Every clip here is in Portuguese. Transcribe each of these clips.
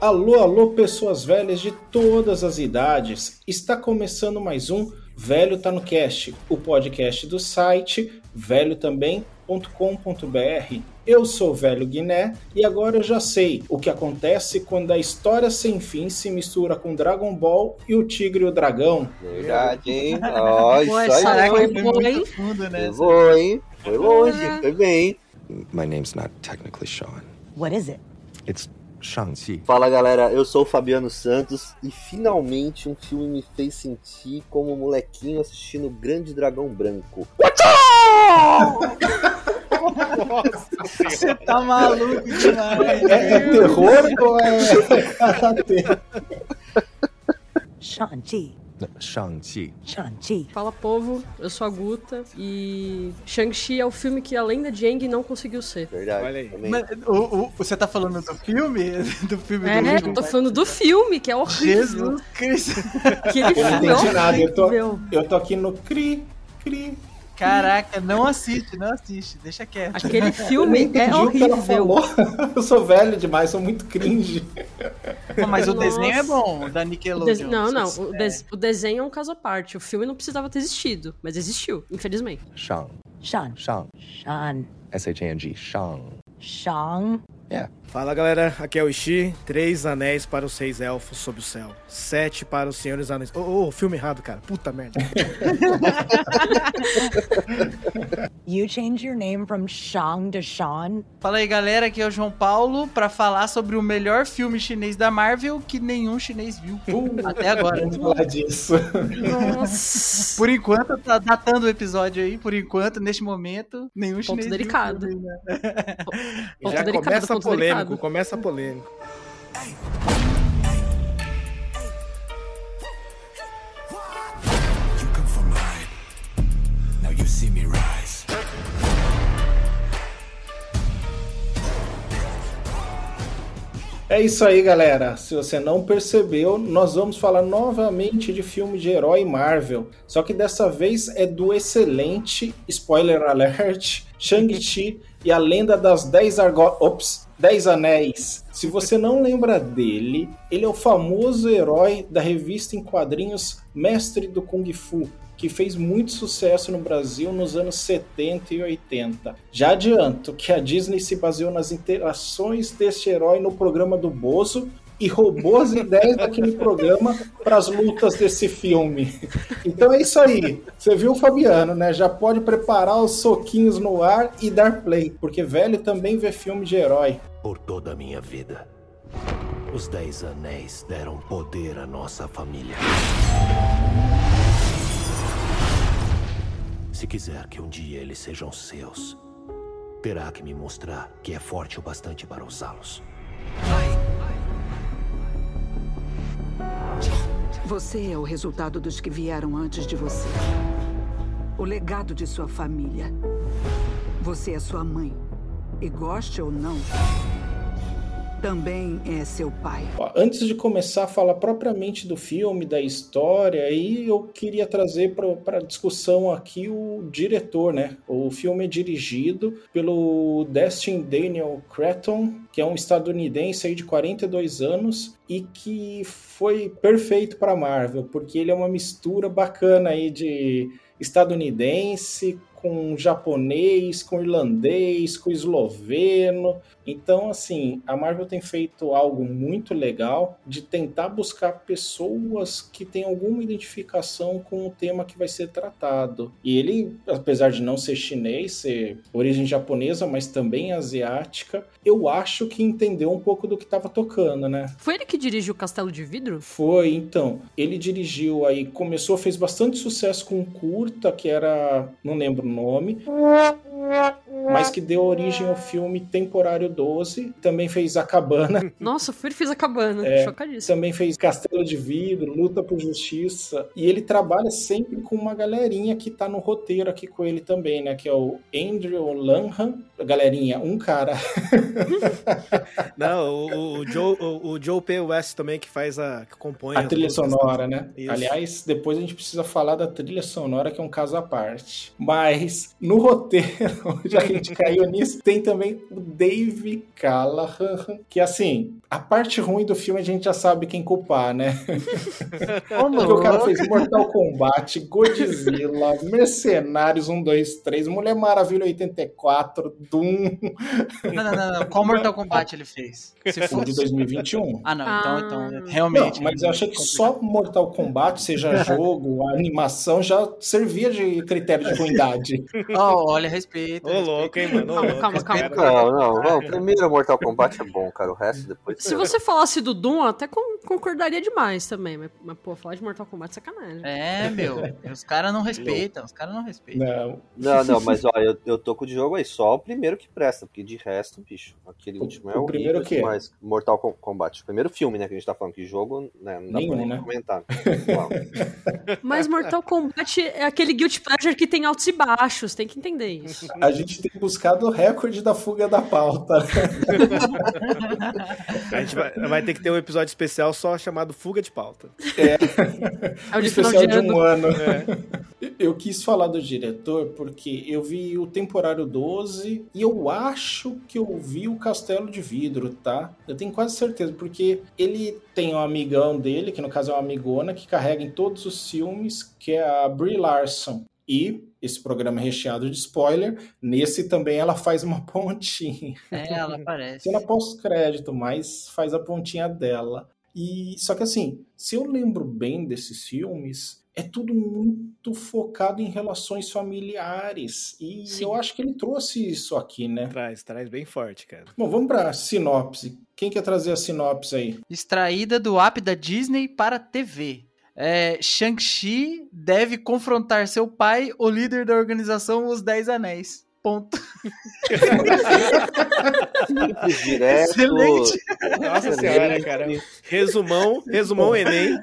Alô, alô, pessoas velhas de todas as idades. Está começando mais um Velho Tá no Cast, o podcast do site velhotambém.com.br. Eu sou o Velho Guiné e agora eu já sei o que acontece quando a história sem fim se mistura com Dragon Ball e o Tigre e o Dragão. Verdade, hein? Ó, isso aí será foi. que foi? muito fundo, né? Foi, hein? Foi longe, foi bem. My name's not technically Sean. What is it? It's Shang-Chi. Fala galera, eu sou o Fabiano Santos e finalmente um filme me fez sentir como um molequinho assistindo o Grande Dragão Branco. Você tá maluco demais. É, é terror ou é karatê? Shang-Chi. Shang-Chi. Shang-Chi. Fala povo, eu sou a Guta e Shang-Chi é o filme que além da Jang não conseguiu ser. Verdade. Olha aí. Mas, o, o- você tá falando do filme? Do filme do É, último? tô falando do filme, que é horrível. Jesus Cristo. Aquele Eu não é entendi nada, eu tô, horrível. eu tô aqui no cri, cri. Caraca, não assiste, não assiste. Deixa quieto. Aquele filme é horrível. Eu sou velho demais, sou muito cringe. Pô, Mas o Nossa. desenho é bom, da O Nickelodeon. des- Não, não, o, É. des- o desenho é um caso à parte. O filme não precisava ter existido, mas existiu, infelizmente. Shang. Shan. Shang. Shan. S-H-A-N-G. Shang. Shang. Fala galera, aqui é o Ishi. Três anéis para os seis elfos sob o céu. Sete para os senhores anéis. Ô, ô, filme errado, cara. Puta merda. You changed your name from Shang to Sean? Fala aí, galera, aqui é o João Paulo pra falar sobre o melhor filme chinês da Marvel que nenhum chinês viu até agora. Vamos falar disso. Nossa. Por enquanto, tá datando o episódio aí, por enquanto, neste momento, nenhum chinês viu o delicado. filme, né? Ponto Já delicado, começa polêmico, delicado. começa polêmico. You É isso aí, galera. Se você não percebeu, nós vamos falar novamente de filme de herói Marvel. Só que dessa vez é do excelente, spoiler alert, Shang-Chi e a lenda das 10 argo... Ops, 10 anéis. Se você não lembra dele, ele é o famoso herói da revista em quadrinhos Mestre do Kung Fu, que fez muito sucesso no Brasil nos anos 70 e 80. Já adianto que a Disney se baseou nas interações deste herói no programa do Bozo e roubou as ideias daquele programa para as lutas desse filme. Então é isso aí. Você viu o Fabiano, né? Já pode preparar os soquinhos no ar e dar play, porque velho também vê filme de herói. Por toda a minha vida, os Dez Anéis deram poder à nossa família. Se quiser que um dia eles sejam seus, terá que me mostrar que é forte o bastante para usá-los. Você é o resultado dos que vieram antes de você. O legado de sua família. Você é sua mãe. E goste ou não, também é seu pai. Antes de começar a falar propriamente do filme, da história, aí eu queria trazer para discussão aqui o diretor, né? O filme é dirigido pelo Destin Daniel Cretton, que é um estadunidense aí de 42 anos e que foi perfeito para Marvel, porque ele é uma mistura bacana aí de estadunidense com japonês, com irlandês, com esloveno. Então, assim, a Marvel tem feito algo muito legal de tentar buscar pessoas que têm alguma identificação com o tema que vai ser tratado. E ele, apesar de não ser chinês, ser origem japonesa, mas também asiática, eu acho que entendeu um pouco do que estava tocando, né? Foi ele que dirigiu Castelo de Vidro? Foi, então. Ele dirigiu aí, começou, fez bastante sucesso com um curta, que era, não lembro o nome, mas que deu origem ao filme Temporário 12. Também fez A Cabana, Nossa, ele que fez a cabana. É. Chocadíssimo. também fez Castelo Castelo de Vidro, luta por justiça. E ele trabalha sempre com uma galerinha que tá no roteiro aqui com ele também, né? Que é o Andrew Lanham. Galerinha, um cara. Não, o, o Joe, o, o Joe P. West também, que faz a. que compõe A trilha sonora, né? Isso. Aliás, depois a gente precisa falar da trilha sonora, que é um caso à parte. Mas no roteiro, já que a gente caiu nisso, tem também o Dave Callahan, que assim, a parte ruim do filme a gente já sabe quem culpar, né? Porque o cara fez Mortal Kombat, Godzilla, Mercenários 1, 2, 3, Mulher Maravilha 84, Doom, Não, não, não, não. Qual Mortal Kombat ele fez? Se o for de 2021. Ah, não. Ah. Então, então realmente. Não, mas eu achei que só Mortal Kombat, seja jogo, animação, já servia de critério de ruindade. Ó, olha, respeito. Ô, louco, hein, mano? Ô, Calma, louco, calma, calma. cara- Não, não. Primeiro Mortal Kombat é bom, cara. O resto depois. Se você falasse do Doom, eu até con- concordaria demais também. Mas, mas, pô, falar de Mortal Kombat é sacanagem. É, meu. Os caras não respeitam. Os caras não respeitam. Não, Não, não, mas ó, eu, eu tô com o Diogo aí, só o primeiro que presta, porque de resto, bicho, aquele O- último é o primeiro que é? demais. Mortal Com- Kombat. O primeiro filme, né, que a gente tá falando, que jogo, né, não dá Nenhum, pra nem né? comentar. Mas Mortal Kombat é aquele guilty pleasure que tem altos e baixos, tem que entender isso. a gente tem buscado o recorde da fuga da pauta. A gente vai, vai ter que ter um episódio especial só chamado Fuga de Pauta. É o de final especial de de ano. um ano. Eu quis falar do diretor porque eu vi o Temporário 12 e eu acho que eu vi o Castelo de Vidro, tá? Eu tenho quase certeza, porque ele tem um amigão dele, que no caso é uma amigona, que carrega em todos os filmes, que é a Brie Larson. E esse programa é recheado de spoiler, nesse também ela faz uma pontinha. É, ela aparece. Cena pós-crédito, mas faz a pontinha dela. E só que assim, se eu lembro bem desses filmes, é tudo muito focado em relações familiares. E Sim. eu acho que ele trouxe isso aqui, né? Traz, traz bem forte, cara. Bom, vamos pra sinopse. Quem quer trazer a sinopse aí? Extraída do app da Disney para TV. É, Shang-Chi deve confrontar seu pai, o líder da organização Os Dez Anéis. Ponto. Simples, direto. Excelente. Nossa senhora, cara. Resumão, resumão Enem.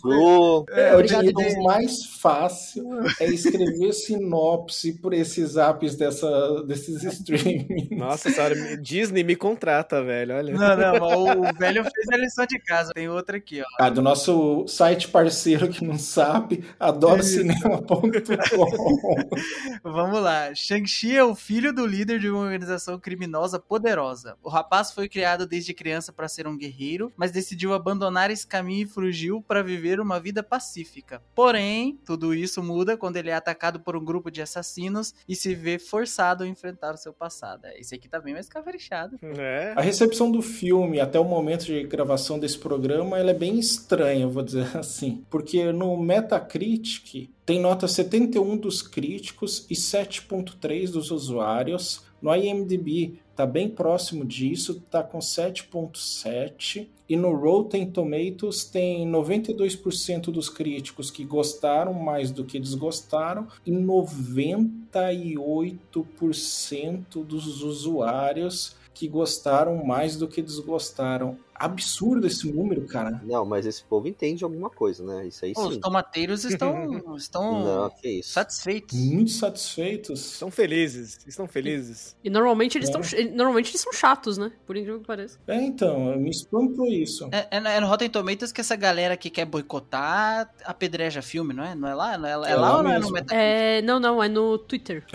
Flu. É, o obrigado, jeito Disney. mais fácil é escrever sinopse por esses apps dessa, desses streaming. Nossa senhora, Disney me contrata, velho. Olha. Não, não, mas o velho fez a lição de casa. Tem outra aqui, ó. Ah, do nosso site parceiro que não sabe, adorocinema.com. Vamos lá. Shang-Chi é o filho do líder de uma organização criminosa poderosa. O rapaz foi criado desde criança para ser um guerreiro, mas decidiu abandonar esse caminho e fugiu para viver uma vida pacífica. Porém, tudo isso muda quando ele é atacado por um grupo de assassinos e se vê forçado a enfrentar o seu passado. Esse aqui tá bem mais caprichado. É. A recepção do filme até o momento de gravação desse programa ela é bem estranha, eu vou dizer assim. Porque no Metacritic tem nota 71 dos críticos e 7.3 dos usuários. No IMDb tá bem próximo disso, tá com 7.7. E no Rotten Tomatoes tem 92% dos críticos que gostaram mais do que desgostaram e 98% dos usuários que gostaram mais do que desgostaram. Absurdo esse número, cara. Não, mas esse povo entende alguma coisa, né? Isso aí Pô, os tomateiros estão, estão Não, que isso. satisfeitos. Muito satisfeitos. Estão felizes, estão felizes. E normalmente eles, É. tão, normalmente eles são chatos, né? Por incrível que pareça. É, então, me espantou isso. É, é, é no Rotten Tomatoes que essa galera que quer boicotar apedreja filme, não é? Não é lá? Não é, é É lá lá ou não é no. Metacritic? É, não, não, é no Twitter.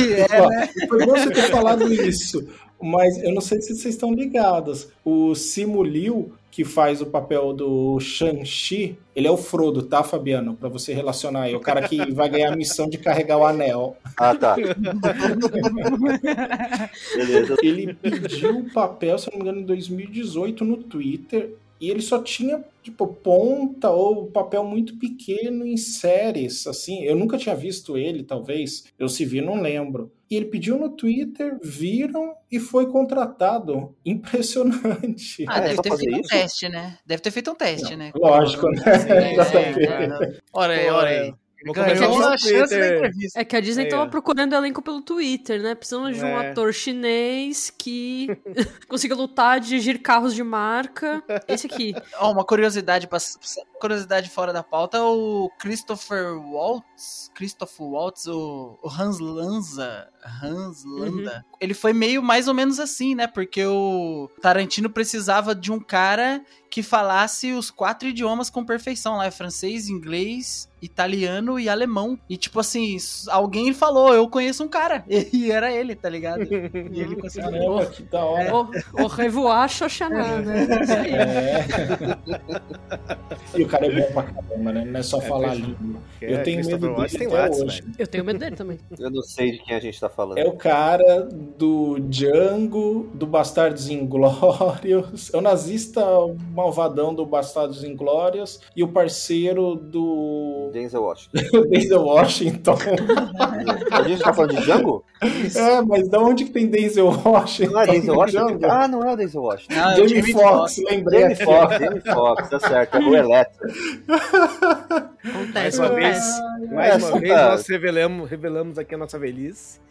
É, né? Foi bom você ter falado isso, mas eu não sei se vocês estão ligados. O Simu Liu, que faz o papel do Shang-Chi, ele é o Frodo, tá, Fabiano? Pra você relacionar aí. O cara que vai ganhar a missão de carregar o anel. Ah, tá. Beleza. Ele pediu o papel, se eu não me engano, em 2018 no Twitter. E ele só tinha, tipo, ponta ou papel muito pequeno em séries, assim. Eu nunca tinha visto ele, talvez. Eu se vi, não lembro. E ele pediu no Twitter, viram e foi contratado. Impressionante. Ah, É, deve ter feito um isso? teste, né? Deve ter feito um teste, né? Lógico, né? É, Exatamente. é, Ora aí, ora é. aí. Ganhou a no chance da Twitter. entrevista. É que a Disney Aí, tava ó. procurando elenco pelo Twitter, né? Precisamos de um É. ator chinês que consiga lutar, dirigir carros de marca. Esse aqui. Ó, uma curiosidade, curiosidade fora da pauta, o Christopher Waltz, Christopher Waltz, o, o Hans Lanza, Hans Landa, ele foi meio mais ou menos assim, né? Porque o Tarantino precisava de um cara que falasse os quatro idiomas com perfeição, lá é francês, inglês, italiano e alemão. E tipo assim, alguém falou, eu conheço um cara, e era ele, tá ligado? E ele conseguiu. Caramba, que da hora. O, o revoar Xoxaná, né? Isso aí. É. e o cara é bom pra caramba, né? Não é só É, falar língua. É, Eu tenho medo dele tem até Whats, hoje. Eu tenho medo dele também. Eu não sei de quem a gente tá falando. É o cara do Django, do Bastardos Inglórios, é o nazista malvadão do Bastardos Inglórios e o parceiro do Denzel Washington. Denzel Washington. A gente tá falando de Django? é, mas da onde que tem Denzel Washington? Não é Denzel Washington? Ah, não é o Denzel Washington. Não, é Jamie Foxx, lembrei Jamie. Foxx, Jamie Foxx, tá certo. É o Electro. Acontece, Mais uma vez. Mais Essa uma vez nós revelamos, revelamos aqui a nossa velhice.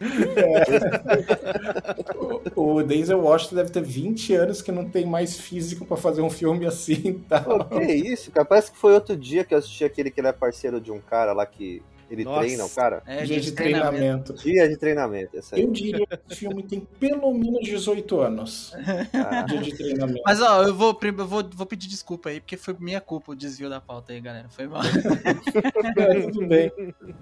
O Denzel Washington deve ter 20 anos que não tem mais físico pra fazer um filme assim, tá? Pô, que isso, cara? Parece que foi outro dia que eu assisti aquele que ele é parceiro de um cara lá que ele Nossa. treina o cara. É, Dia de treinamento. Dia de treinamento, esse aí. Eu diria que esse filme tem pelo menos 18 anos. Ah, Dia de treinamento. Mas ó, eu vou, eu vou, vou pedir desculpa aí, porque foi minha culpa o desvio da pauta aí, galera. Foi mal. É, tudo bem.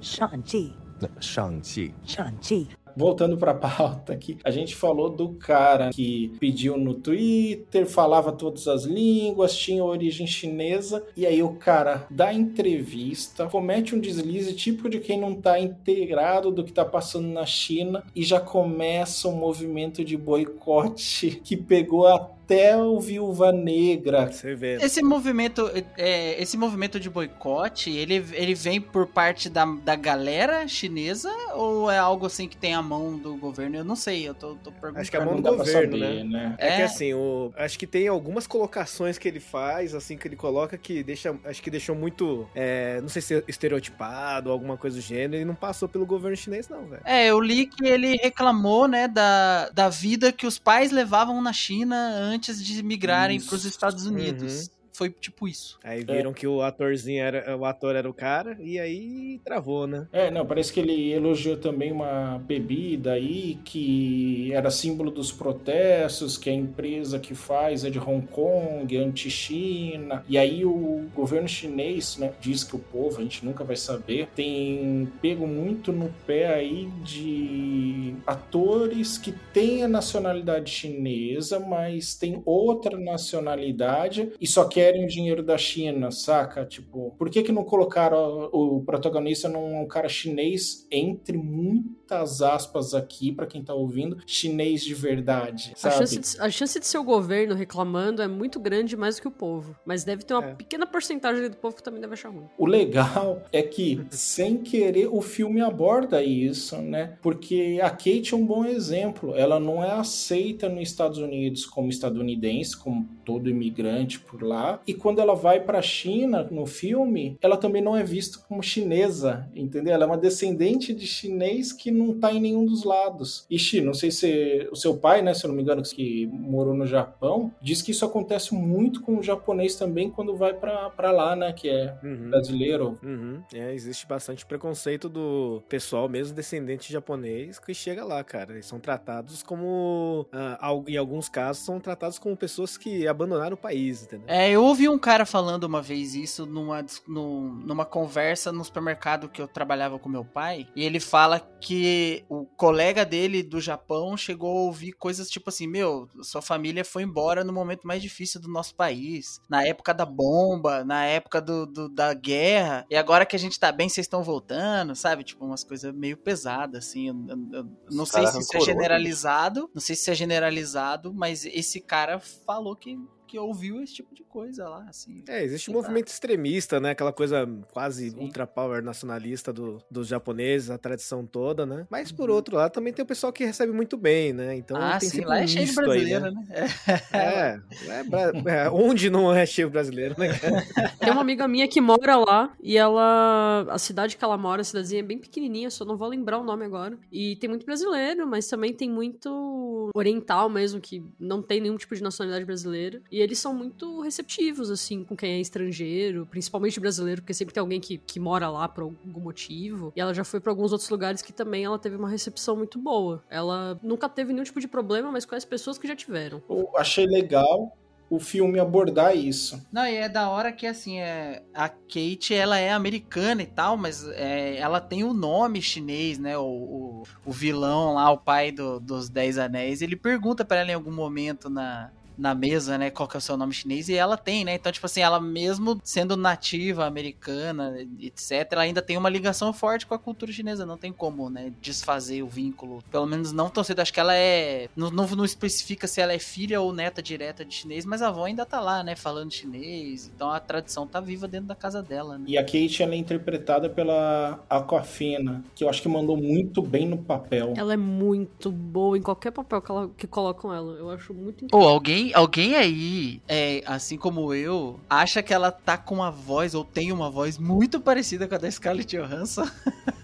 Shang-Chi. 上汽 Shang-Chi. Voltando pra pauta aqui, a gente falou do cara que pediu no Twitter, falava todas as línguas, tinha origem chinesa, e aí o cara dá entrevista, comete um deslize típico de quem não tá inteirado do que tá passando na China, e já começa um movimento de boicote que pegou até o Viúva Negra. Você vê. Esse movimento, é, esse movimento de boicote, ele, ele vem por parte da, da galera chinesa ou é algo assim que tem a mão do governo? Eu não sei, eu tô, tô perguntando. Acho que é a mão do governo, saber, né? né? É, que É. assim, o, acho que tem algumas colocações que ele faz, assim, que ele coloca que deixa, acho que deixou muito, é, não sei se estereotipado ou alguma coisa do gênero, e não passou pelo governo chinês, não, velho. É, eu li que ele reclamou, né, da, da vida que os pais levavam na China antes de migrarem para os Estados Unidos. Foi tipo isso. Aí viram que o atorzinho era, o ator era o cara, e aí travou, né? É, não, parece que ele elogiou também uma bebida aí que era símbolo dos protestos, que a empresa que faz é de Hong Kong, é anti-China. E aí o governo chinês, né, diz que o povo, a gente nunca vai saber, tem pego muito no pé aí de atores que têm a nacionalidade chinesa, mas tem outra nacionalidade e só querem o dinheiro da China, saca? Tipo, por que que não colocaram o protagonista num cara chinês, entre muitas aspas aqui, pra quem tá ouvindo, chinês de verdade, A sabe? chance, de, a chance de ser o governo reclamando é muito grande mais do que o povo. Mas deve ter uma É. pequena porcentagem do povo que também deve achar ruim. O legal é que, sem querer, o filme aborda isso, né? Porque a Kate é um bom exemplo. Ela não é aceita nos Estados Unidos como estadunidense, como todo imigrante por lá. E quando ela vai pra China no filme, ela também não é vista como chinesa, entendeu? Ela é uma descendente de chinês que não tá em nenhum dos lados. E Xi, não sei se o seu pai, né, se eu não me engano, que morou no Japão, diz que isso acontece muito com o japonês também quando vai pra pra lá, né, que é Uhum. brasileiro. Uhum. É, existe bastante preconceito do pessoal, mesmo descendente japonês, que chega lá, cara. Eles são tratados como. ah, em alguns casos, são tratados como pessoas que abandonaram o país, entendeu? É, eu ouvi um cara falando uma vez isso numa, numa conversa no supermercado que eu trabalhava com meu pai. E ele fala que o colega dele do Japão chegou a ouvir coisas tipo assim: Meu, sua família foi embora no momento mais difícil do nosso país. Na época da bomba, na época do, do- da guerra. E agora que a gente tá bem, vocês estão voltando, sabe? Tipo, umas coisas meio pesadas, assim. Eu, eu- eu não Esse sei cara se isso é generalizado. Não sei se é generalizado, mas esse cara falou que que ouviu esse tipo de coisa lá, assim. É, existe um lá. movimento extremista, né? Aquela coisa quase Sim. ultra power nacionalista do- dos japoneses, a tradição toda, né? Mas por Uhum. outro lado, também tem o pessoal que recebe muito bem, né? Então ah, tem sim, sempre lá um é cheio de misto aí, brasileiro, né? É. É, é, é, onde não é cheio brasileiro, né? Tem uma amiga minha que mora lá e ela. A cidade que ela mora, a cidadezinha é bem pequenininha, só não vou lembrar o nome agora. E tem muito brasileiro, mas também tem muito oriental mesmo, que não tem nenhum tipo de nacionalidade brasileira. E eles são muito receptivos, assim, com quem é estrangeiro, principalmente brasileiro, porque sempre tem alguém que, que mora lá por algum motivo. E ela já foi pra alguns outros lugares que também ela teve uma recepção muito boa. Ela nunca teve nenhum tipo de problema, mas conhece pessoas que já tiveram. Eu achei legal o filme abordar isso. Não, e é da hora que, assim, é, a Kate, ela é americana e tal, mas é, ela tem o nome chinês, né? O, o, o vilão lá, o pai do- dos Dez Anéis, ele pergunta pra ela em algum momento na, na mesa, né, qual que é o seu nome chinês, e ela tem, né? Então, tipo assim, ela mesmo sendo nativa americana, etc., ela ainda tem uma ligação forte com a cultura chinesa, não tem como, né, desfazer o vínculo. Pelo menos não tão cedo, acho que ela é... Não, não, não especifica se ela é filha ou neta direta de chinês, mas a avó ainda tá lá, né, falando chinês, então a tradição tá viva dentro da casa dela, né? E a Kate ela é interpretada pela Aquafina, que eu acho que mandou muito bem no papel. Ela é muito boa em qualquer papel que, ela, que colocam ela. Eu acho muito incrível. Ou alguém, alguém aí, é, assim como eu, acha que ela tá com uma voz, ou tem uma voz muito parecida com a da Scarlett Johansson.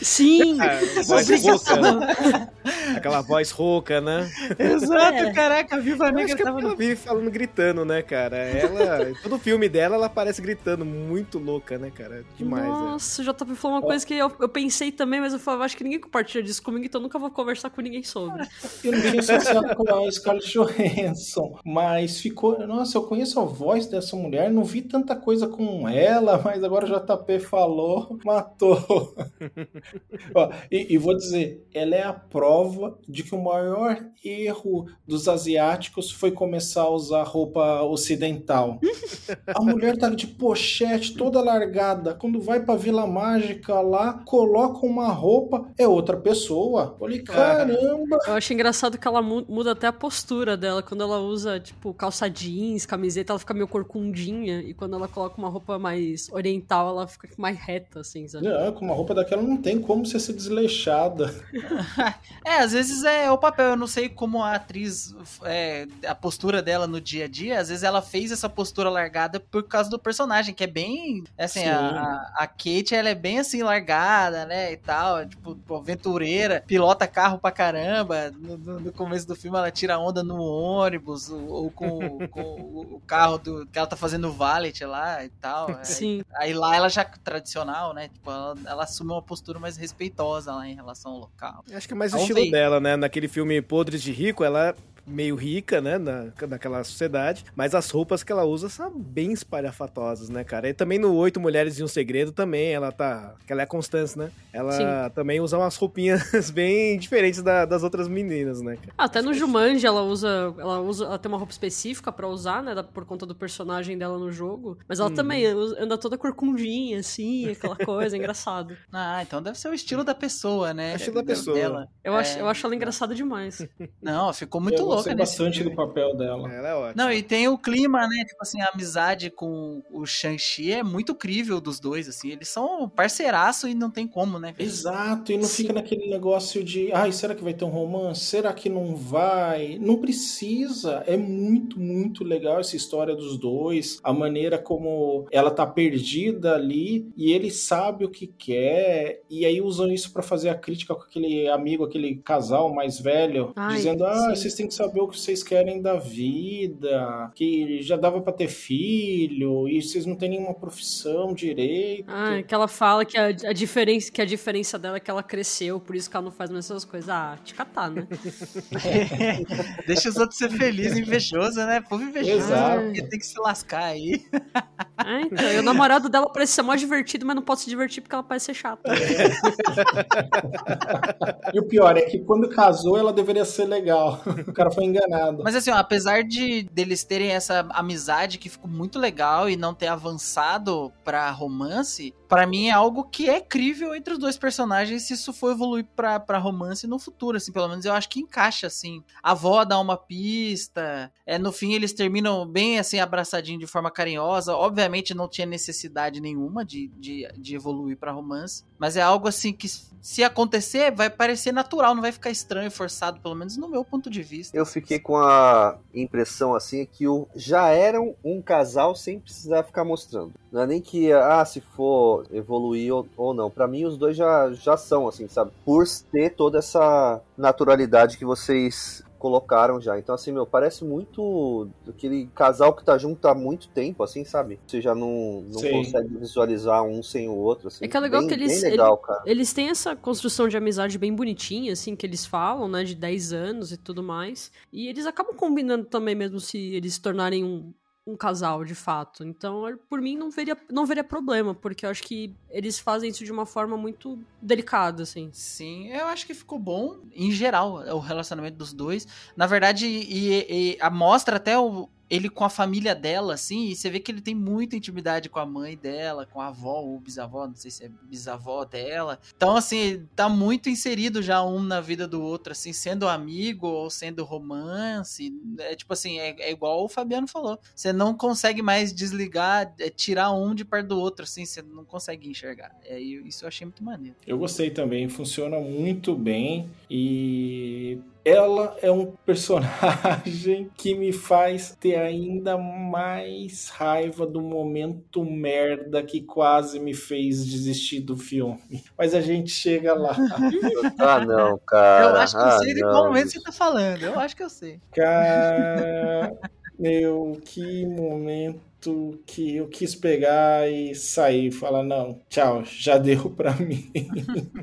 Sim! A voz rouca, né? Aquela voz rouca, né? Exato, É. caraca, a Viva Negra que é tava ela vive falando gritando, né, cara? Ela, todo filme dela, ela aparece gritando, muito louca, né, cara? Demais, é. Nossa, o JP falou uma coisa que eu, eu pensei também, mas eu falava, acho que ninguém compartilha disso comigo, então eu nunca vou conversar com ninguém sobre. Eu não tinha associado com a Scarlett Johansson, mas ficou. Nossa, eu conheço a voz dessa mulher, não vi tanta coisa com ela, mas agora o JP falou, matou. Ó, e, e vou dizer, ela é a prova de que o maior erro dos asiáticos foi começar a usar roupa ocidental. A mulher tá de pochete, toda largada. Quando vai pra Vila Mágica lá, coloca uma roupa, é outra pessoa. Falei, caramba! Eu acho engraçado que ela mu- muda até a postura dela. Quando ela usa, tipo, calça jeans, camiseta, ela fica meio corcundinha. E quando ela coloca uma roupa mais oriental, ela fica mais reta, assim, sabe? Não, com uma roupa daquela não tem como ser desleixada. É, às vezes é o papel, eu não sei como a atriz, é, a postura dela no dia a dia, às vezes ela fez essa postura largada por causa do personagem, que é bem, assim, Sim. a, a Kate, ela é bem assim, largada, né, e tal, tipo, aventureira, pilota carro pra caramba, no, no- no começo do filme ela tira onda no ônibus, ou, ou com, com o carro do, que ela tá fazendo valet lá e tal, é, Sim. Aí lá ela já tradicional, né? Tipo, ela, ela assume uma postura mais respeitosa lá em relação ao local. Acho que é mais o estilo dela, né? Naquele filme Podres de Rico, ela meio rica, né? Na, naquela sociedade. Mas as roupas que ela usa são bem espalhafatosas, né, cara? E também no Oito Mulheres e um Segredo também, ela tá... Que ela é a Constance, né? Ela Sim. também usa umas roupinhas bem diferentes da- das outras meninas, né, cara? Até no Jumanji ela usa, ela usa, ela tem uma roupa específica pra usar, né, por conta do personagem dela no jogo. Mas ela Uhum. também anda toda corcundinha, assim, aquela coisa, engraçado. Ah, então deve ser o estilo da pessoa, né? É o estilo da pessoa. Dela. Eu, É. acho, eu acho ela engraçada demais. Não, ficou muito eu louca gostei nesse bastante filme. do papel dela. Ela é ótima. Não, e tem o clima, né? Tipo assim, a amizade com o Shang-Chi é muito crível dos dois, assim. Eles são parceiraço e não tem como, né? Exato, e não Sim. fica naquele negócio de, ai, será que vai ter um romance? Será que não vai? Não precisa. É muito, muito legal essa história dos dois, a maneira como ela tá perdida ali e ele sabe o que quer, e aí usam isso pra fazer a crítica com aquele amigo, aquele casal mais velho, Ai, dizendo: "Ah, sim. vocês têm que saber o que vocês querem da vida, que já dava pra ter filho e vocês não têm nenhuma profissão direito". Ah, que ela fala que a, a diferença, que a diferença dela é que ela cresceu, por isso que ela não faz mais essas coisas. Ah, te catar, né? Deixa os outros ser felizes, invejoso, né? Povo invejoso. Exato. Porque tem que se lascar aí. Ah, então, e o namorado dela parece ser mais divertido, mas não pode se divertir porque ela parece ser chata. E o pior é que quando casou ela deveria ser legal. O cara foi enganado. Mas assim, ó, apesar de deles terem essa amizade que ficou muito legal e não ter avançado pra romance, pra mim é algo que é crível entre os dois personagens se isso for evoluir pra, romance no futuro, assim, pelo menos eu acho que encaixa, assim. A avó dá uma pista, é, no fim eles terminam bem, assim, abraçadinho de forma carinhosa, obviamente não tinha necessidade nenhuma de, de, de evoluir pra romance, mas é algo, assim, que se acontecer, vai parecer natural, não vai ficar estranho forçado, pelo menos no meu ponto de vista. Eu fiquei com a impressão assim que o, já eram um casal sem precisar ficar mostrando. Não é nem que, ah, se for evoluir ou, ou não. Para mim, os dois já, já são, assim, sabe? Por ter toda essa naturalidade que vocês colocaram já. Então, assim, meu, parece muito aquele casal que tá junto há muito tempo, assim, sabe? Você já não, não Sim. consegue visualizar um sem o outro, assim. É que é legal bem, que eles, legal, ele- eles têm essa construção de amizade bem bonitinha, assim, que eles falam, né, de 10 anos e tudo mais. E eles acabam combinando também, mesmo se eles se tornarem um, um casal, de fato. Então, por mim, não veria, não veria problema, porque eu acho que eles fazem isso de uma forma muito delicada, assim. Sim, eu acho que ficou bom, em geral, o relacionamento dos dois. Na verdade, e, e a mostra até o, ele com a família dela, assim, e você vê que ele tem muita intimidade com a mãe dela, com a avó ou bisavó, não sei se é bisavó dela. Então, assim, tá muito inserido já um na vida do outro, assim, sendo amigo ou sendo romance. É tipo assim, é, é igual o Fabiano falou. Você não consegue mais desligar, é, tirar um de perto do outro, assim, você não consegue enxergar. É, isso eu achei muito maneiro. Eu gostei também, funciona muito bem e ela é um personagem que me faz ter ainda mais raiva do momento merda que quase me fez desistir do filme. Mas a gente chega lá. Ah, não, cara. Eu acho que eu ah, sei de qual momento você tá falando. Eu acho que eu sei. Cara, meu, que momento que eu quis pegar e sair, falar não, tchau, já deu pra mim.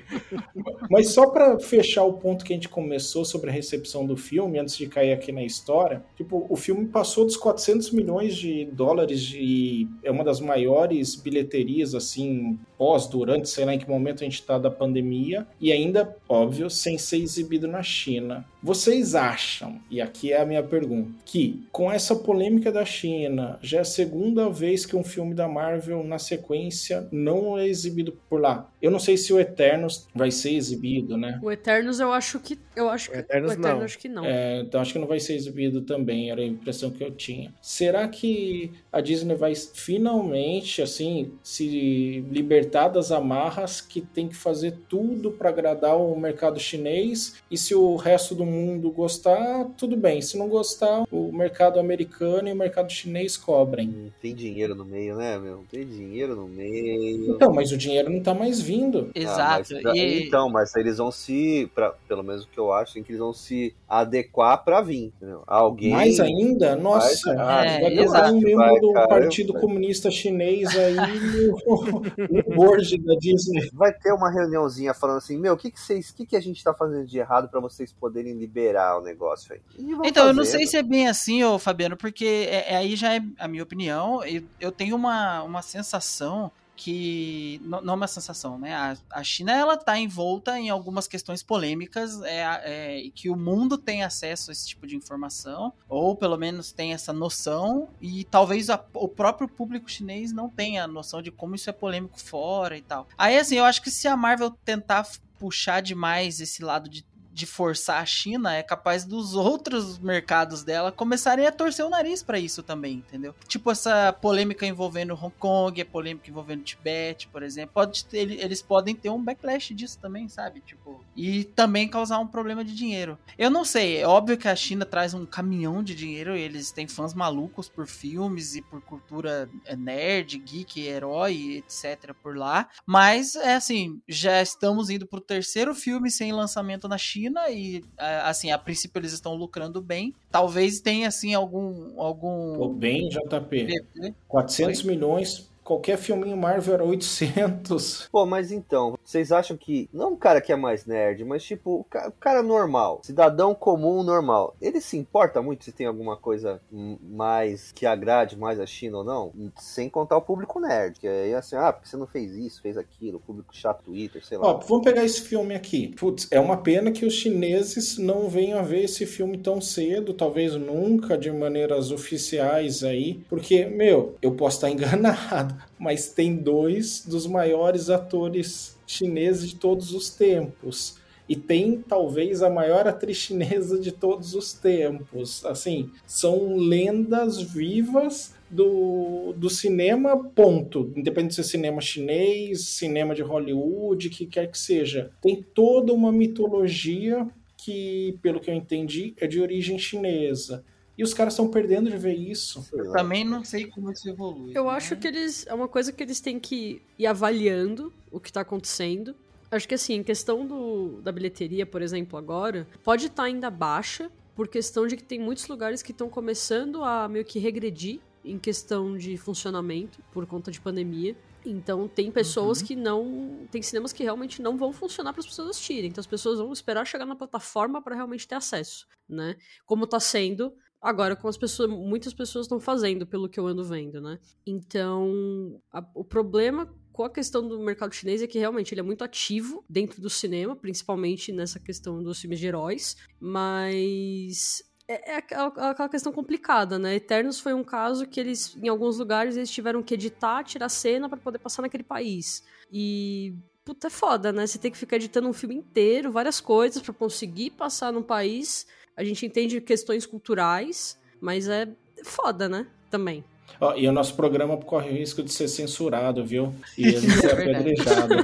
Mas só pra fechar o ponto que a gente começou sobre a recepção do filme, antes de cair aqui na história, tipo, o filme passou dos 400 milhões de dólares e é uma das maiores bilheterias assim, pós, durante, sei lá em que momento a gente tá da pandemia e ainda, óbvio, sem ser exibido na China. Vocês acham, e aqui é a minha pergunta, que com essa polêmica da China, já é a segunda vez que um filme da Marvel na sequência não é exibido por lá. Eu não sei se o Eternos vai ser exibido, né? O Eternos eu acho que. Eu acho que. O Eternos o Eternos não. acho que não. É, então acho que não vai ser exibido também, era a impressão que eu tinha. Será que a Disney vai finalmente, assim, se libertar das amarras que tem que fazer tudo para agradar o mercado chinês e se o resto do mundo gostar, tudo bem. Se não gostar, o mercado americano e o mercado chinês cobrem. Tem dinheiro no meio, né, meu? Tem dinheiro no meio. Então, mas o dinheiro não tá mais vindo. Ah, Exato. mas pra- e Então, mas eles vão se, pra, pelo menos o que eu acho, é que eles vão se adequar pra vir, entendeu? Alguém... Mais ainda? Nossa, Vai- É, vai um membro Vai, do cara, Partido vai. Comunista Chinês aí no, board da Disney. Vai ter uma reuniãozinha falando assim, meu, o que que vocês, o que que a gente tá fazendo de errado pra vocês poderem liberar o negócio aí? Então, eu não fazendo. sei se é bem assim, ô Fabiano, porque é, é- aí já é a minha opinião. Eu, eu tenho uma, uma sensação que. Não, não uma sensação, né? A, a China ela tá envolta em algumas questões polêmicas é, é, e que o mundo tem acesso a esse tipo de informação, ou pelo menos tem essa noção, e talvez a- o próprio público chinês não tenha a noção de como isso é polêmico fora e tal. Aí, assim, eu acho que se a Marvel tentar puxar demais esse lado de de forçar a China, é capaz dos outros mercados dela começarem a torcer o nariz pra isso também, entendeu? Tipo essa polêmica envolvendo Hong Kong, a polêmica envolvendo Tibete, por exemplo. Pode ter- ele- eles podem ter um backlash disso também, sabe? Tipo, e também causar um problema de dinheiro. Eu não sei, é óbvio que a China traz um caminhão de dinheiro, eles têm fãs malucos por filmes e por cultura é, nerd, geek, herói, etc por lá, mas é assim, já estamos indo pro terceiro filme sem lançamento na China e é, assim, a princípio eles estão lucrando bem. Talvez tenha assim algum Pô, algum bem, JP. PP. 400 milhões Qualquer filminho Marvel era 800. Pô, mas então, vocês acham que. Não um cara que é mais nerd, mas tipo, o ca- o cara normal, cidadão comum normal, ele se importa muito se tem alguma coisa mais que agrade mais a China ou não? Sem contar o público nerd, que aí assim, ah, porque você não fez isso, fez aquilo, o público chato Twitter, sei lá. Ó, vamos pegar esse filme aqui. Putz, é uma pena que os chineses não venham a ver esse filme tão cedo, talvez nunca de maneiras oficiais aí, porque, meu, eu posso estar enganado, mas tem dois dos maiores atores chineses de todos os tempos. E tem talvez a maior atriz chinesa de todos os tempos. Assim, são lendas vivas do, do cinema, ponto. Independente se é cinema chinês, cinema de Hollywood, que quer que seja. Tem toda uma mitologia que, pelo que eu entendi, é de origem chinesa. E os caras estão perdendo de ver isso. Eu lá. também não sei como isso evolui. Eu né? acho que eles. É uma coisa que eles têm que ir avaliando o que tá acontecendo. Acho que assim, em questão do, da bilheteria, por exemplo, agora, pode estar ainda baixa, por questão de que tem muitos lugares que estão começando a meio que regredir em questão de funcionamento por conta de pandemia. Então tem pessoas que não. Tem cinemas que realmente não vão funcionar para as pessoas assistirem. Então as pessoas vão esperar chegar na plataforma para realmente ter acesso, né? Como tá sendo agora com as pessoas, muitas pessoas estão fazendo, pelo que eu ando vendo, né? Então, a- o problema com a questão do mercado chinês é que realmente ele é muito ativo dentro do cinema, principalmente nessa questão dos filmes de heróis, mas é, é aquela aquela questão complicada, né? Eternos foi um caso que eles, em alguns lugares, eles tiveram que editar, tirar cena para poder passar naquele país. E puta, é foda, né? Você tem que ficar editando um filme inteiro, várias coisas para conseguir passar no país. A gente entende questões culturais, mas é foda, né? Também. Ó, e o nosso programa corre o risco de ser censurado, viu? E ele ser É apedrejado.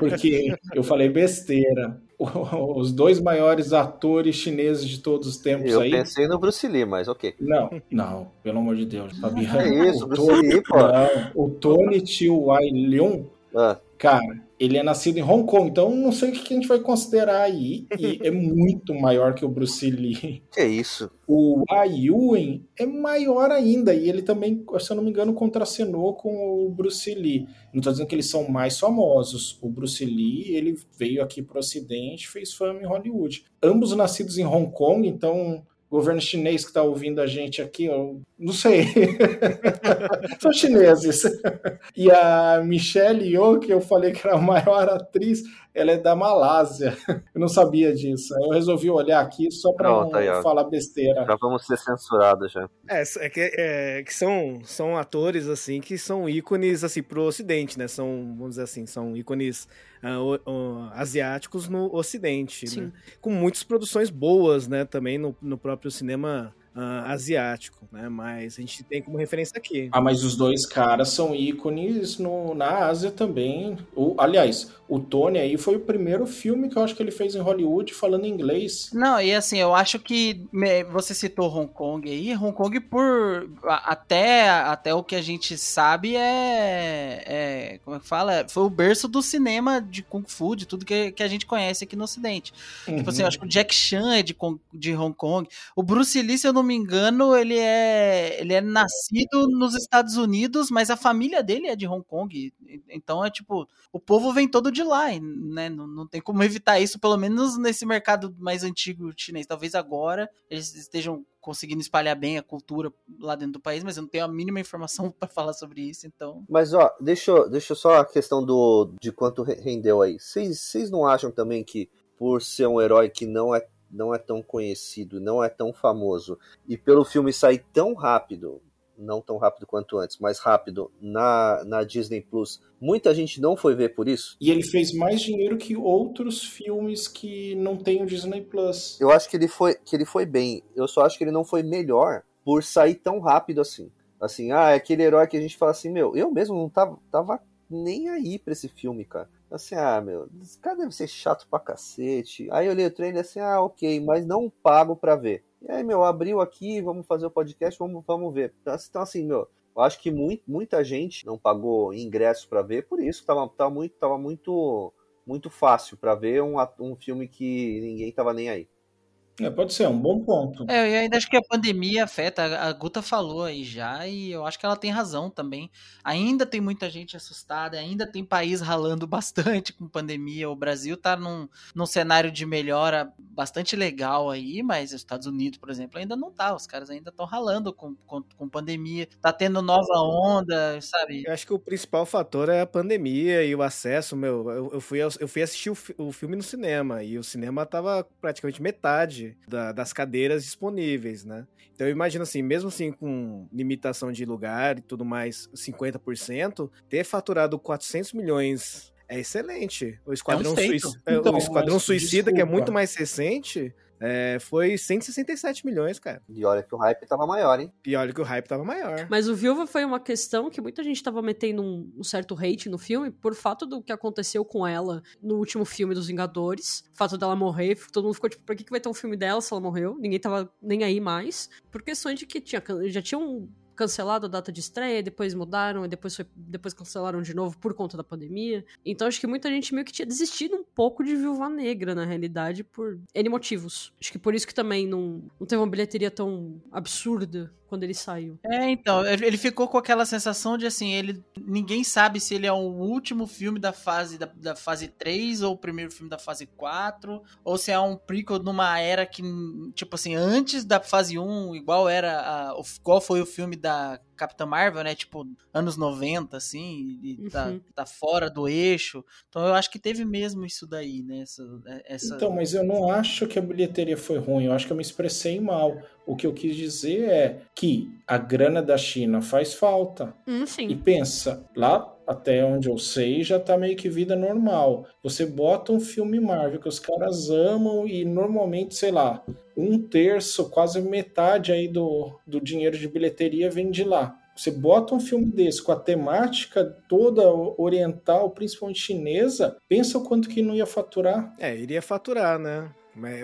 Porque eu falei besteira. Os dois maiores atores chineses de todos os tempos Eu aí. pensei no Bruce Lee, mas ok. Não, não, pelo amor de Deus, Fabiano. É isso, o Bruce Tony, Lee, pô. não, o Tony Chiu Wai Leung, Ah, cara, ele é nascido em Hong Kong, então não sei o que a gente vai considerar aí. E é muito maior que o Bruce Lee. que isso? O Wai Yuen é maior ainda, e ele também, se eu não me engano, contracenou com o Bruce Lee. Não estou dizendo que eles são mais famosos. O Bruce Lee, ele veio aqui para o Ocidente, fez fama em Hollywood. Ambos nascidos em Hong Kong, então o governo chinês que está ouvindo a gente aqui, não sei. são chineses. E a Michelle Yeoh, que eu falei que era a maior atriz, ela é da Malásia. Eu não sabia disso. Eu resolvi olhar aqui só para não aí, ó. falar besteira. Já vamos ser censurados já. É, é que, é que são, são atores, assim, que são ícones, assim, pro ocidente, né? São, vamos dizer assim, são ícones o- o- asiáticos no ocidente, Sim. né? Com muitas produções boas, né? Também no, no próprio cinema ah, asiático, né? Mas a gente tem como referência aqui. Ah, mas os dois caras são ícones no, na Ásia também. O, aliás, o Tony aí foi o primeiro filme que eu acho que ele fez em Hollywood falando inglês. Não, e assim, eu acho que me- você citou Hong Kong aí, Hong Kong por a- até, até o que a gente sabe é, é como é que fala? Foi o berço do cinema de Kung Fu, de tudo que, que a gente conhece aqui no ocidente. Tipo assim, eu acho que o Jack Chan é de, de Hong Kong. O Bruce Lee, se eu não me engano, ele é ele é nascido nos Estados Unidos, mas a família dele é de Hong Kong. Então é tipo, o povo vem todo de lá, né? Não, não tem como evitar isso, pelo menos nesse mercado mais antigo chinês. Talvez agora eles estejam conseguindo espalhar bem a cultura lá dentro do país, mas eu não tenho a mínima informação para falar sobre isso, então. Mas ó, deixa, eu- deixa eu só a questão do de quanto re- rendeu aí. Vocês não acham também que por ser um herói que não é não é tão conhecido, não é tão famoso e pelo filme sair tão rápido, não tão rápido quanto antes, mas rápido na na Disney Plus, muita gente não foi ver por isso? E ele fez mais dinheiro que outros filmes que não tem o Disney Plus. Eu acho que ele foi que ele foi bem. Eu só acho que ele não foi melhor por sair tão rápido assim. Assim, ah, é aquele herói que a gente fala assim, meu, eu mesmo não tava, tava nem aí pra esse filme, cara. Assim, ah, meu, esse cara deve ser chato pra cacete. Aí eu olhei o trailer assim, ah, ok, mas não pago pra ver. E aí, meu, abriu aqui, vamos fazer o podcast, vamos, vamos ver. Então, assim, meu, eu acho que muito, muita gente não pagou ingresso pra ver, por isso tava, tava muito, tava muito, muito fácil pra ver um, um filme que ninguém tava nem aí. É, pode ser, é um bom ponto. É, eu ainda acho que a pandemia afeta, a Guta falou aí já, e eu acho que ela tem razão também. Ainda tem muita gente assustada, ainda tem país ralando bastante com pandemia. O Brasil tá num, num cenário de melhora bastante legal aí, mas os Estados Unidos, por exemplo, ainda não tá. Os caras ainda estão ralando com, com, com pandemia, tá tendo nova onda, sabe? Eu acho que o principal fator é a pandemia e o acesso, meu. Eu, eu fui, eu fui assistir o, o filme no cinema e o cinema tava praticamente metade da- das cadeiras disponíveis, né? Então eu imagino assim, mesmo assim com limitação de lugar e tudo mais, 50%, ter faturado 400 milhões é excelente. O Esquadrão, feito. Suic- é, Então, o Esquadrão Suicida, que é desculpa. muito mais recente, é, foi 167 milhões, cara. E olha que o hype tava maior, hein? E olha que o hype tava maior. Mas o Viúva foi uma questão que muita gente tava metendo um, um certo hate no filme por fato do que aconteceu com ela no último filme dos Vingadores. O fato dela morrer, todo mundo ficou tipo, por que, que vai ter um filme dela se ela morreu? Ninguém tava nem aí mais. Por questões de que tinha, já tinham cancelado a data de estreia, depois mudaram, e depois, foi- depois cancelaram de novo por conta da pandemia. Então acho que muita gente meio que tinha desistido um pouco de Viúva Negra, na realidade, por N motivos. Acho que por isso que também não, não teve uma bilheteria tão absurda quando ele saiu. É, então, ele ficou com aquela sensação de assim, ele ninguém sabe se ele é o último filme da fase da, da fase 3 ou o primeiro filme da fase 4, ou se é um prequel numa era que, tipo assim, antes da fase 1, igual era a, igual foi o filme da Capitã Marvel, né? Tipo, anos 90, assim, e tá, Uhum. tá fora do eixo. Então eu acho que teve mesmo isso daí, né? Essa, essa... Então, mas eu não acho que a bilheteria foi ruim, eu acho que eu me expressei mal. O que eu quis dizer é que a grana da China faz falta. Hum, E sim. pensa, lá até onde eu sei, já tá meio que vida normal. Você bota um filme Marvel que os caras amam e normalmente, sei lá, um terço, quase metade aí do, do dinheiro de bilheteria vem de lá. Você bota um filme desse com a temática toda oriental, principalmente chinesa, pensa o quanto que não ia faturar. É, iria faturar, né?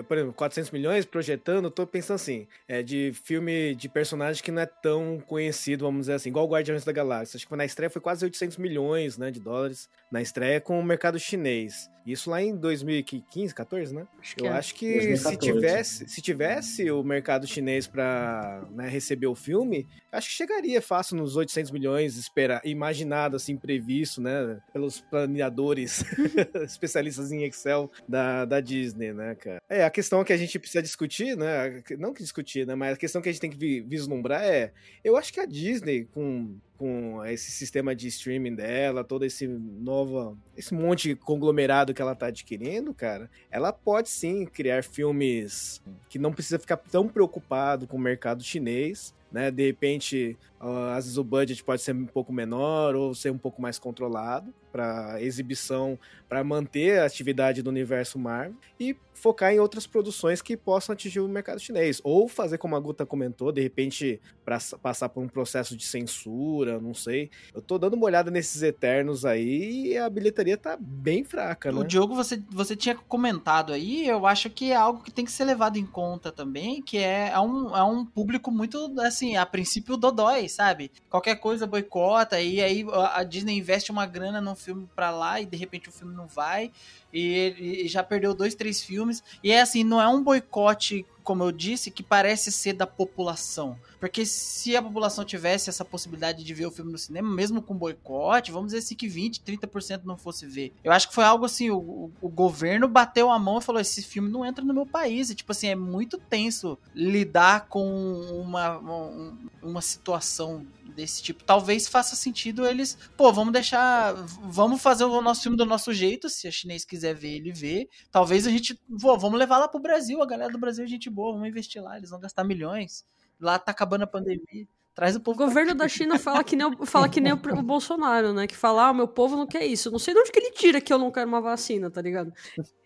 Por exemplo, 400 milhões projetando, eu tô pensando assim, é de filme de personagem que não é tão conhecido, vamos dizer assim, igual Guardiões da Galáxia. Acho que na estreia foi quase 800 milhões, né, de dólares, na estreia com o mercado chinês. Isso lá em 2015, 14, né? Acho Eu é. acho que 2014. se tivesse, se tivesse o mercado chinês para receber o filme, acho que chegaria fácil nos 800 milhões, espera, imaginado assim, previsto, né, pelos planeadores especialistas em Excel da, da Disney, né, cara? É, a questão que a gente precisa discutir, né, não que discutir, né, mas a questão que a gente tem que vi- vislumbrar é, eu acho que a Disney com com esse sistema de streaming dela, todo esse nova, esse monte de conglomerado que ela tá adquirindo, cara, ela pode sim criar filmes que não precisa ficar tão preocupado com o mercado chinês, né? De repente, ah, às vezes o budget pode ser um pouco menor ou ser um pouco mais controlado para exibição, para manter a atividade do universo Marvel e focar em outras produções que possam atingir o mercado chinês ou fazer como a Guta comentou, de repente pra, passar por um processo de censura, não sei. Eu tô dando uma olhada nesses Eternos aí e a bilheteria tá bem fraca, né? O Diogo, você, você tinha comentado aí, eu acho que é algo que tem que ser levado em conta também, que é, é, um, é um público muito, assim, a princípio dodói, sabe? Qualquer coisa boicota, e aí a a Disney investe uma grana num filme pra lá e de repente o filme não vai, e, ele já perdeu dois, três filmes, e é assim, não é um boicote, como eu disse, que parece ser da população. Porque se a população tivesse essa possibilidade de ver o filme no cinema, mesmo com boicote, vamos dizer assim que 20, 30% não fosse ver. Eu acho que foi algo assim, o, o- o governo bateu a mão e falou, esse filme não entra no meu país. E, tipo assim, é muito tenso lidar com uma, um- uma situação desse tipo. Talvez faça sentido eles, pô, vamos deixar, vamos fazer o nosso filme do nosso jeito, se a chinês quiser ver, ele vê. Talvez a gente, pô, vamos levar lá pro Brasil, a galera do Brasil é gente boa, vamos investir lá, eles vão gastar milhões. Lá tá acabando a pandemia. Traz o O povo. pra governo da China fala que nem, o, fala que nem o, o Bolsonaro, né? Que fala, ah, o meu povo não quer isso. Eu não sei de onde que ele tira que eu não quero uma vacina, tá ligado?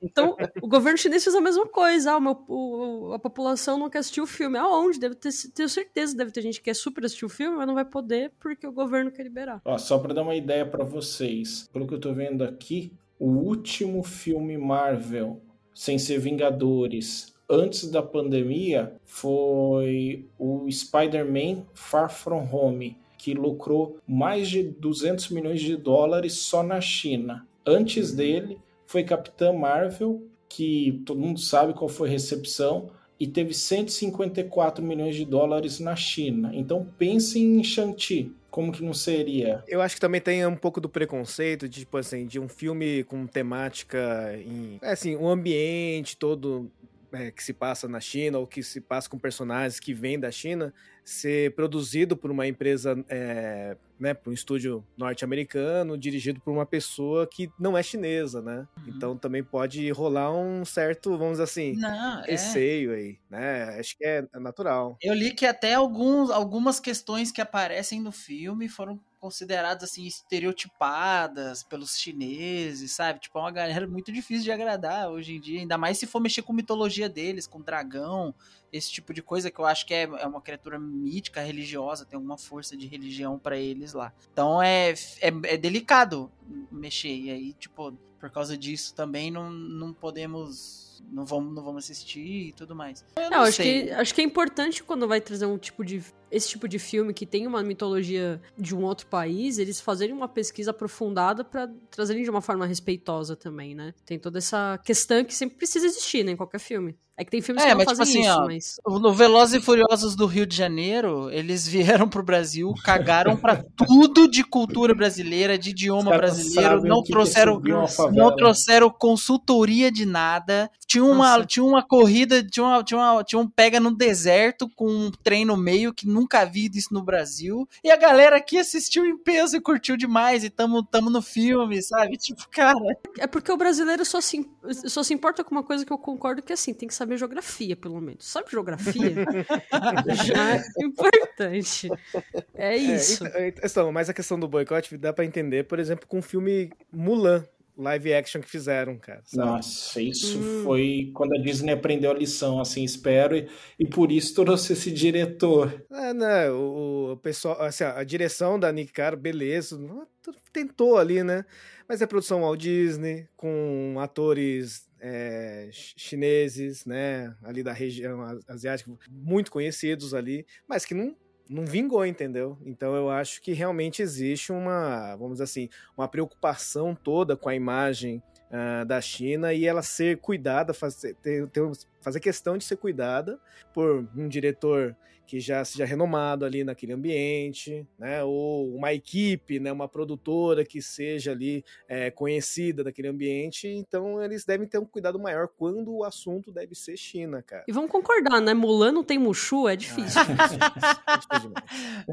Então, o governo chinês fez a mesma coisa. Ah, o meu, o- a população não quer assistir o filme. Aonde? Deve ter, tenho certeza deve ter gente que quer super assistir o filme, mas não vai poder porque o governo quer liberar. Ó, só para dar uma ideia para vocês, pelo que eu tô vendo aqui, o último filme Marvel sem ser Vingadores antes da pandemia foi o Spider-Man Far From Home, que lucrou mais de 200 milhões de dólares só na China. Antes dele foi Capitã Marvel, que todo mundo sabe qual foi a recepção, e teve 154 milhões de dólares na China. Então pensem em Shang-Chi. Como que não seria? Eu acho que também tem um pouco do preconceito de, tipo assim, de um filme com temática em. É assim, um ambiente todo é, que se passa na China ou que se passa com personagens que vêm da China ser produzido por uma empresa, é, né, por um estúdio norte-americano, dirigido por uma pessoa que não é chinesa, né? Uhum. Então também pode rolar um certo, vamos dizer assim, Não, é. receio aí, né? Acho que é natural. Eu li que até alguns, algumas questões que aparecem no filme foram consideradas assim estereotipadas pelos chineses, sabe? Tipo, é uma galera muito difícil de agradar hoje em dia, ainda mais se for mexer com mitologia deles, com dragão, esse tipo de coisa que eu acho que é, é uma criatura mítica, religiosa, tem alguma força de religião pra eles lá. Então é, é, é delicado mexer, e aí, tipo, por causa disso também não, não podemos. Não vamos, não vamos assistir e tudo mais. Eu Não, não acho sei. que, acho que é importante quando vai trazer um tipo de. Esse tipo de filme que tem uma mitologia de um outro país, eles fazerem uma pesquisa aprofundada pra trazerem de uma forma respeitosa também, né? Tem toda essa questão que sempre precisa existir, né, em qualquer filme. É que tem filmes É, que não mas tipo fazem assim, isso, ó, mas. No Velozes e Furiosos do Rio de Janeiro, eles vieram pro Brasil, cagaram pra tudo de cultura brasileira, de idioma Os caras brasileiro, não é trouxeram, não trouxeram consultoria de nada. Tinha uma, Nossa. tinha uma corrida, tinha, uma, tinha, uma, tinha um pega no deserto com um trem no meio que nunca vi isso no Brasil. E a galera aqui assistiu em peso e curtiu demais. E tamo, tamo no filme, sabe? Tipo, cara. É porque o brasileiro só se, só se importa com uma coisa que eu concordo que assim, tem que saber geografia, pelo menos. Sabe geografia? Já é importante. É isso. É, então, então, mas a questão do boicote dá pra entender, por exemplo, com filme Mulan, live action que fizeram, cara. sabe? Nossa, isso Hum. foi quando a Disney aprendeu a lição, assim, espero, e, e por isso trouxe esse diretor. É, né? O, o pessoal, assim, a direção da Nick Caro, beleza, tentou ali, né? Mas é produção Walt Disney, com atores é, ch- chineses, né? Ali da região asiática, muito conhecidos ali, mas que não, não vingou, entendeu? Então eu acho que realmente existe uma, vamos dizer assim, uma preocupação toda com a imagem ah, da China e ela ser cuidada, fazer, ter, ter- fazer questão de ser cuidada por um diretor que já seja renomado ali naquele ambiente, né? Ou uma equipe, né? Uma produtora que seja ali é, conhecida daquele ambiente. Então eles devem ter um cuidado maior quando o assunto deve ser China, cara. E vamos concordar, né? Mulan não tem Mushu, é difícil. Ah, é difícil.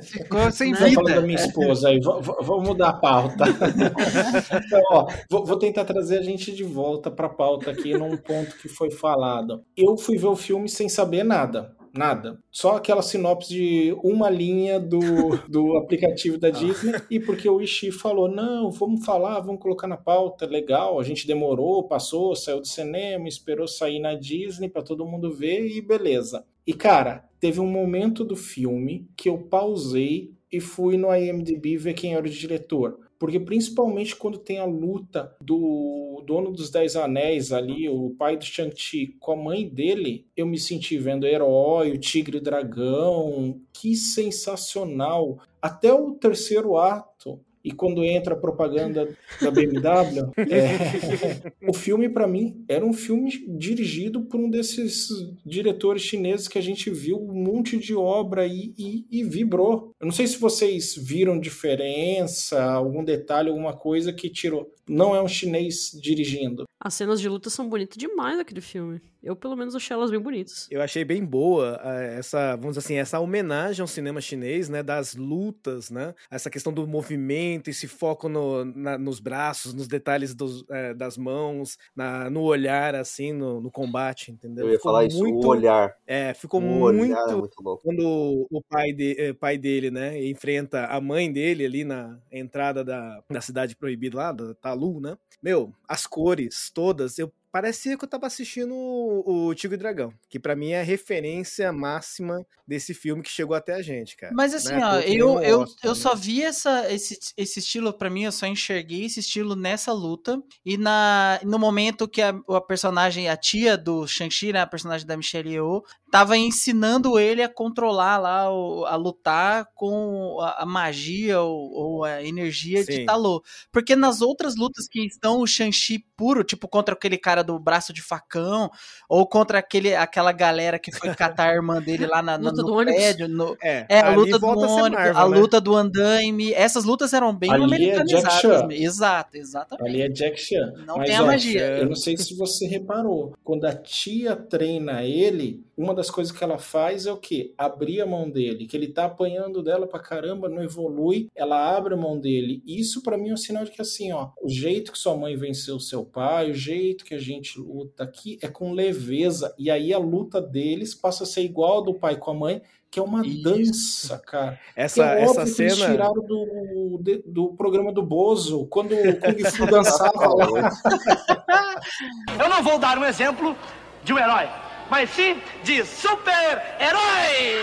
Ficou sem Né? Tá falando da vida. minha esposa aí, v- v- vamos mudar a pauta. Então, ó, vou, vou tentar trazer a gente de volta pra pauta aqui num ponto que foi falado. Eu fui ver o filme sem saber nada. Nada. Só aquela sinopse de uma linha do, do aplicativo da Disney. E porque o Ishii falou: não, vamos falar, vamos colocar na pauta. Legal. A gente demorou, passou, saiu do cinema, esperou sair na Disney pra todo mundo ver e beleza. E cara, teve um momento do filme que eu pausei e fui no IMDb ver quem era o diretor. Porque principalmente quando tem a luta do dono dos Dez Anéis ali, o pai do Shang-Chi, com a mãe dele, eu me senti vendo Herói, o Tigre e o Dragão. Que sensacional! Até o terceiro ato. E quando entra a propaganda da BMW, é, o filme para mim era um filme dirigido por um desses diretores chineses que a gente viu um monte de obra e, e, e vibrou. Eu não sei se vocês viram diferença, algum detalhe, alguma coisa que tirou. Não é um chinês dirigindo. As cenas de luta são bonitas demais naquele filme. Eu, pelo menos, achei elas bem bonitas. Eu achei bem boa eh, essa, vamos dizer assim, essa homenagem ao cinema chinês, né, das lutas, né, essa questão do movimento, esse foco no, na- nos braços, nos detalhes dos, eh, das mãos, na- no olhar, assim, no, no combate, entendeu? Eu ia Ficou falar isso, muito, o olhar. É, ficou o muito, olhar é muito louco. quando o pai, de, eh, pai dele, né, enfrenta a mãe dele ali na entrada da, da cidade proibida lá, da Talu, né? Meu, as cores todas, eu parecia que eu tava assistindo o, o Tigre e Dragão, que pra mim é a referência máxima desse filme que chegou até a gente, cara. Mas assim, Né? ó, eu, eu, eu né? só vi essa, esse, esse estilo, pra mim, eu só enxerguei esse estilo nessa luta. E na, no momento que a, a personagem, a tia do Shang-Chi, né, a personagem da Michelle Yeoh, tava ensinando ele a controlar lá, o- a lutar com a, magia ou, ou a energia de Sim. Talô. Porque nas outras lutas que estão o Shang-Chi puro, tipo contra aquele cara do braço de facão, ou contra aquele, aquela galera que foi catar a irmã dele lá na, na- Luta no do ônibus. prédio, no- É, é, a luta do volta a ônibus, Marvel, a né? luta do andaime. Essas lutas eram bem Ali é Jack americanizadas. Chan. mesmo. Exato, exatamente. Ali é Jack Chan. Não Mas, tem a ó, magia. Eu não sei se você reparou. Quando a tia treina ele, uma das coisas que ela faz é o quê? Abrir a mão dele. Que ele tá apanhando dela pra caramba, não evolui. Ela abre a mão dele. Isso pra mim é um sinal de que assim, ó, o jeito que sua mãe venceu seu pai, o jeito que a gente luta aqui é com leveza. E aí a luta deles passa a ser igual a do pai com a mãe, que é uma Isso. dança, cara. Essa, é essa que eles cena. tiraram do, de- do programa do Bozo, quando o Kung Fu dançava lá. Eu não vou dar um exemplo de um herói, mas sim de super-herói!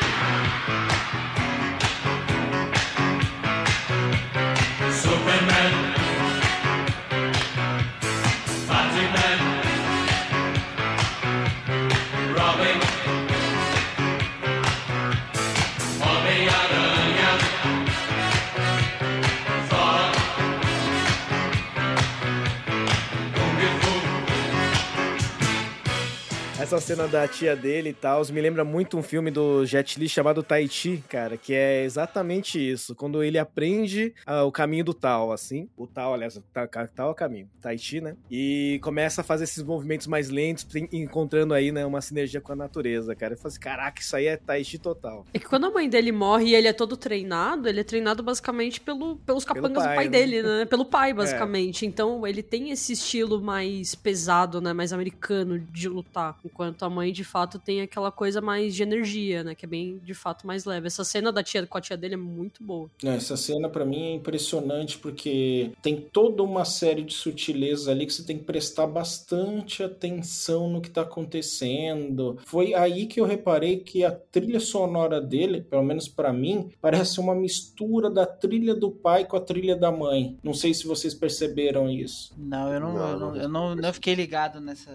Essa cena da tia dele e tal, me lembra muito um filme do Jet Li chamado Tai Chi, cara, que é exatamente isso. Quando ele aprende ah, o caminho do Tal, assim. O Tal, aliás, o Tal, Tal é o caminho. Tai Chi, né? E começa a fazer esses movimentos mais lentos, en- encontrando aí, né, uma sinergia com a natureza, cara. Eu falo assim, caraca, isso aí é Tai Chi total. É que quando a mãe dele morre e ele é todo treinado, ele é treinado basicamente pelo, pelos capangas pai, do pai né? dele, né? Pelo pai, basicamente. Então ele tem esse estilo mais pesado, né? Mais americano de lutar. Enquanto a mãe, de fato, tem aquela coisa mais de energia, né? Que é bem, de fato, mais leve. Essa cena da tia com a tia dele é muito boa. Não, Essa cena pra mim é impressionante porque tem toda uma série de sutilezas ali que você tem que prestar bastante atenção no que tá acontecendo. Foi aí que eu reparei que a trilha sonora dele, pelo menos pra mim, parece uma mistura da trilha do pai com a trilha da mãe. Não sei se vocês perceberam isso. Não, eu não, Não, eu não, não. eu não, não fiquei ligado nessa,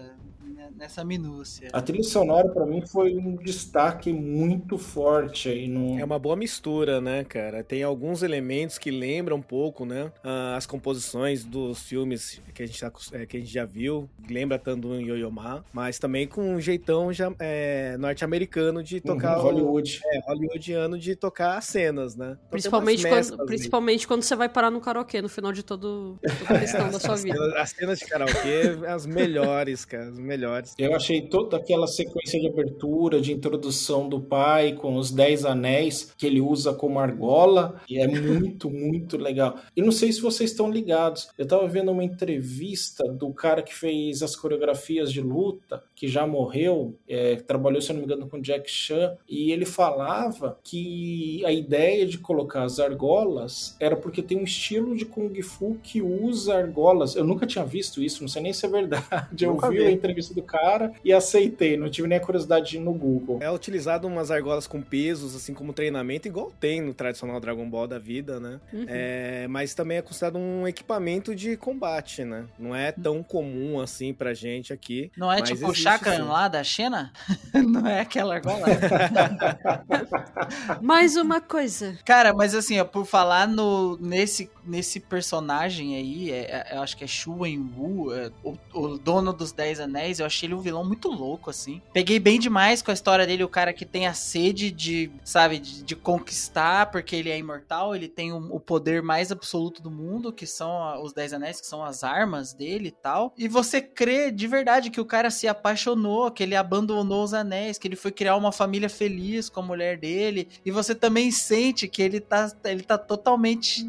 nessa minúcia. A trilha sonora pra mim foi um destaque muito forte aí no É uma boa mistura, né, cara? Tem alguns elementos que lembram um pouco, né? ah, as composições dos filmes que a gente, tá é, que a gente já viu. Lembra tanto do Yo-Yo Ma, mas também com um jeitão já, é, norte-americano de tocar. Uhum, o- Hollywood. é, hollywoodiano de tocar as cenas, né? Então Principalmente quando, principalmente quando você vai parar no karaokê no final de todo, toda a questão da sua As vida. cenas, as cenas de karaokê, as melhores, cara, as melhores. Eu achei toda aquela sequência de abertura, de introdução do pai com os Dez Anéis que ele usa como argola, e é muito, muito legal. E não sei se vocês estão ligados, eu tava vendo uma entrevista do cara que fez as coreografias de luta, que já morreu, é, trabalhou, se eu não me engano, com Jack Chan, e ele falava que a ideia de colocar as argolas era porque tem um estilo de Kung Fu que usa argolas. Eu nunca tinha visto isso, não sei nem se é verdade. Eu Nunca vi vi. a entrevista do cara e aceitei, não tive nem a curiosidade de ir no Google. É utilizado umas argolas com pesos, assim como treinamento, igual tem no tradicional Dragon Ball da vida, né? Uhum. É, mas também é considerado um equipamento de combate, né? Não é tão comum assim pra gente aqui. Não é tipo o sim. lá da China? Não é aquela argola? Mais uma coisa. Cara, mas assim, ó, por falar no, nesse, nesse personagem aí, é- é- eu acho que é Shu Wen-Wu, é, o, o dono dos Dez Anéis, eu achei ele um vilão muito louco, assim. Peguei bem demais com a história dele, o cara que tem a sede de, sabe, de, de conquistar, porque ele é imortal, ele tem o, poder mais absoluto do mundo, que são os Dez Anéis, que são as armas dele e tal. E você crê de verdade que o cara se apaixonou, que ele abandonou os anéis, que ele foi criar uma família feliz com a mulher dele. E você também sente que ele tá, ele tá totalmente,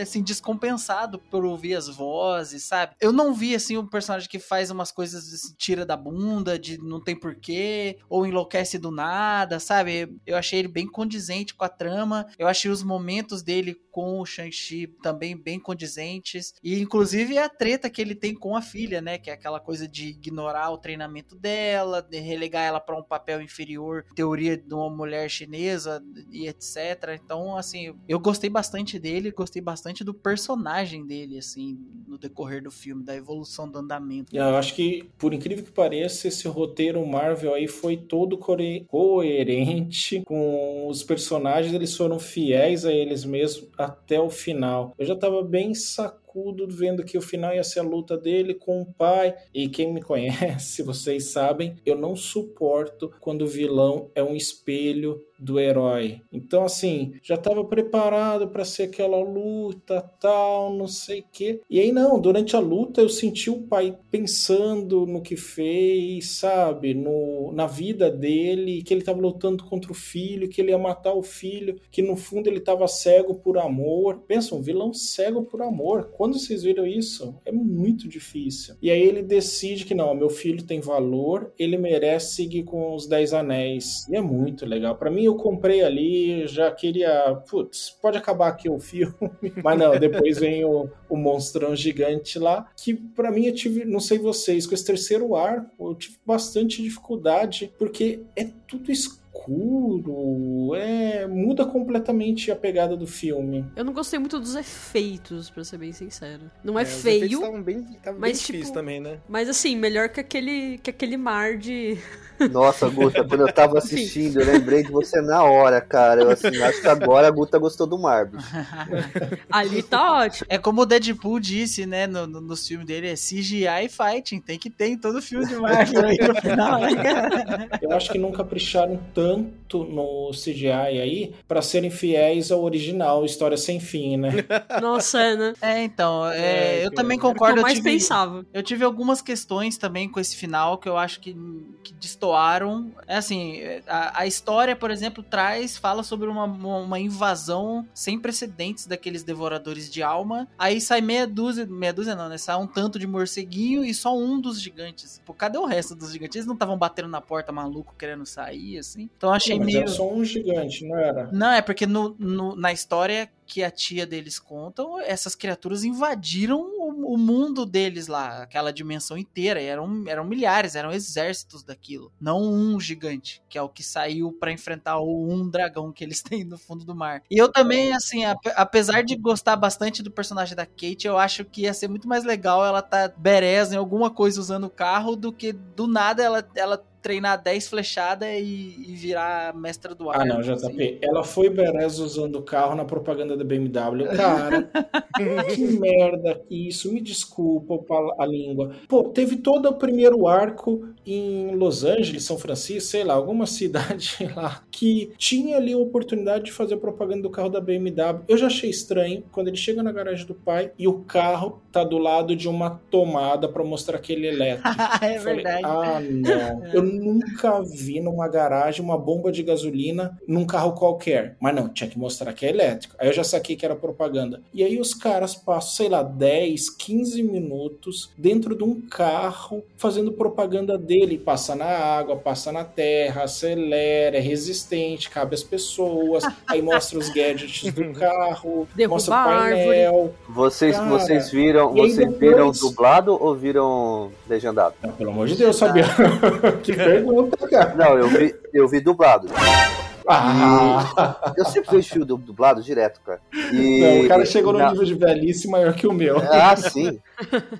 assim, descompensado por ouvir as vozes, sabe? Eu não vi, assim, um personagem que faz umas coisas, assim, tira da bunda, de não tem porquê, ou enlouquece do nada, sabe? Eu achei ele bem condizente com a trama. Eu achei os momentos dele com o Shang-Chi também bem condizentes. E, inclusive, a treta que ele tem com a filha, né? Que é aquela coisa de ignorar o treinamento dela, de relegar ela para um papel inferior, teoria de uma mulher chinesa e etc. Então, assim, eu gostei bastante dele, gostei bastante do personagem dele, assim, no decorrer do filme, da evolução do andamento. Eu acho que, por incrível que pareça, esse roteiro Marvel aí foi todo coerente com os personagens, eles foram fiéis a eles mesmos até o final. Eu já tava bem vendo que o final ia ser a luta dele com o pai. E quem me conhece, vocês sabem, eu não suporto quando o vilão é um espelho do herói. Então, assim, já estava preparado para ser aquela luta, tal, não sei o quê. E aí, não, durante a luta eu senti o pai pensando no que fez, sabe? No, na vida dele, que ele estava lutando contra o filho, que ele ia matar o filho, que no fundo ele estava cego por amor. Pensa, um vilão cego por amor. Quando vocês viram isso? É muito difícil. E aí ele decide que não, meu filho tem valor, ele merece seguir com os Dez Anéis. E é muito legal. Para mim, eu comprei ali, já queria. Putz, pode acabar aqui o filme. Mas não, depois vem o, o monstrão gigante lá. Que para mim eu tive, não sei vocês, com esse terceiro arco, eu tive bastante dificuldade, porque é tudo escuro, é, muda completamente a pegada do filme. Eu não gostei muito dos efeitos, pra ser bem sincero. Não é, É, os efeitos feio, estavam bem, mas, bem difíceis tipo, também, né? mas assim, melhor que aquele, que aquele mar de. Nossa, Guta, quando eu tava assistindo, eu lembrei de você na hora, cara. Eu assim, acho que agora a Guta gostou do mar, bicho. Ali tá ótimo. É como o Deadpool disse, né, no, no, nos filmes dele, é CGI fighting, tem que ter em todo filme de Marvel aí no final, né, cara? Eu acho que não capricharam tanto no CGI aí para serem fiéis ao original, História Sem Fim, né? Nossa, é, né? É, então, é, É, eu que- também que concordo. eu Eu mais tive, pensava. eu tive algumas questões também com esse final que eu acho que, que destoaram. É assim, a, a história, por exemplo, traz, fala sobre uma, uma, uma invasão sem precedentes daqueles devoradores de alma. Aí sai meia dúzia, meia dúzia não, né? Sai um tanto de morceguinho e só um dos gigantes. Pô, cadê o resto dos gigantes? Eles não estavam batendo na porta maluco querendo sair, assim? Então achei Mas meio. era só um gigante, não era? Não, é porque no, no- na história que a tia deles contam, essas criaturas invadiram o, o mundo deles lá, aquela dimensão inteira. Eram, eram milhares, eram exércitos daquilo. Não um gigante, que é o que saiu pra enfrentar o um dragão que eles têm no fundo do mar. E eu também, assim, ap- apesar de gostar bastante do personagem da Kate, eu acho que ia ser muito mais legal ela tá bereza em alguma coisa usando o carro do que do nada ela, ela treinar 10 flechadas e, e virar mestra do ar. Ah, não, assim. JP. Ela foi Berez usando o carro na propaganda da BMW. Cara, que merda isso. Me desculpa a língua. Pô, teve todo o primeiro arco em Los Angeles, São Francisco, sei lá, alguma cidade lá, que tinha ali a oportunidade de fazer propaganda do carro da BMW. Eu já achei estranho quando ele chega na garagem do pai e o carro tá do lado de uma tomada pra mostrar que ele é elétrico. é Eu falei, verdade. ah, não. Eu nunca vi numa garagem uma bomba de gasolina num carro qualquer. Mas não, tinha que mostrar que é elétrico. Aí eu já saquei que era propaganda. E aí os caras passam, sei lá, 10, 15 minutos dentro de um carro fazendo propaganda dele. Passa na água, passa na terra, acelera, é resistente, cabe às pessoas. Aí mostra os gadgets do carro, Derruba mostra o árvore. painel. Vocês, Cara, vocês viram, vocês depois- viram dublado ou viram legendado? Ah, pelo amor de Deus, sabia? que pergunta, cara. Não, eu vi, eu vi dublado. Ah, Eu sempre vejo filme du- dublado direto, cara. E, não, o cara chegou no na- nível de velhice maior que o meu. Ah, sim.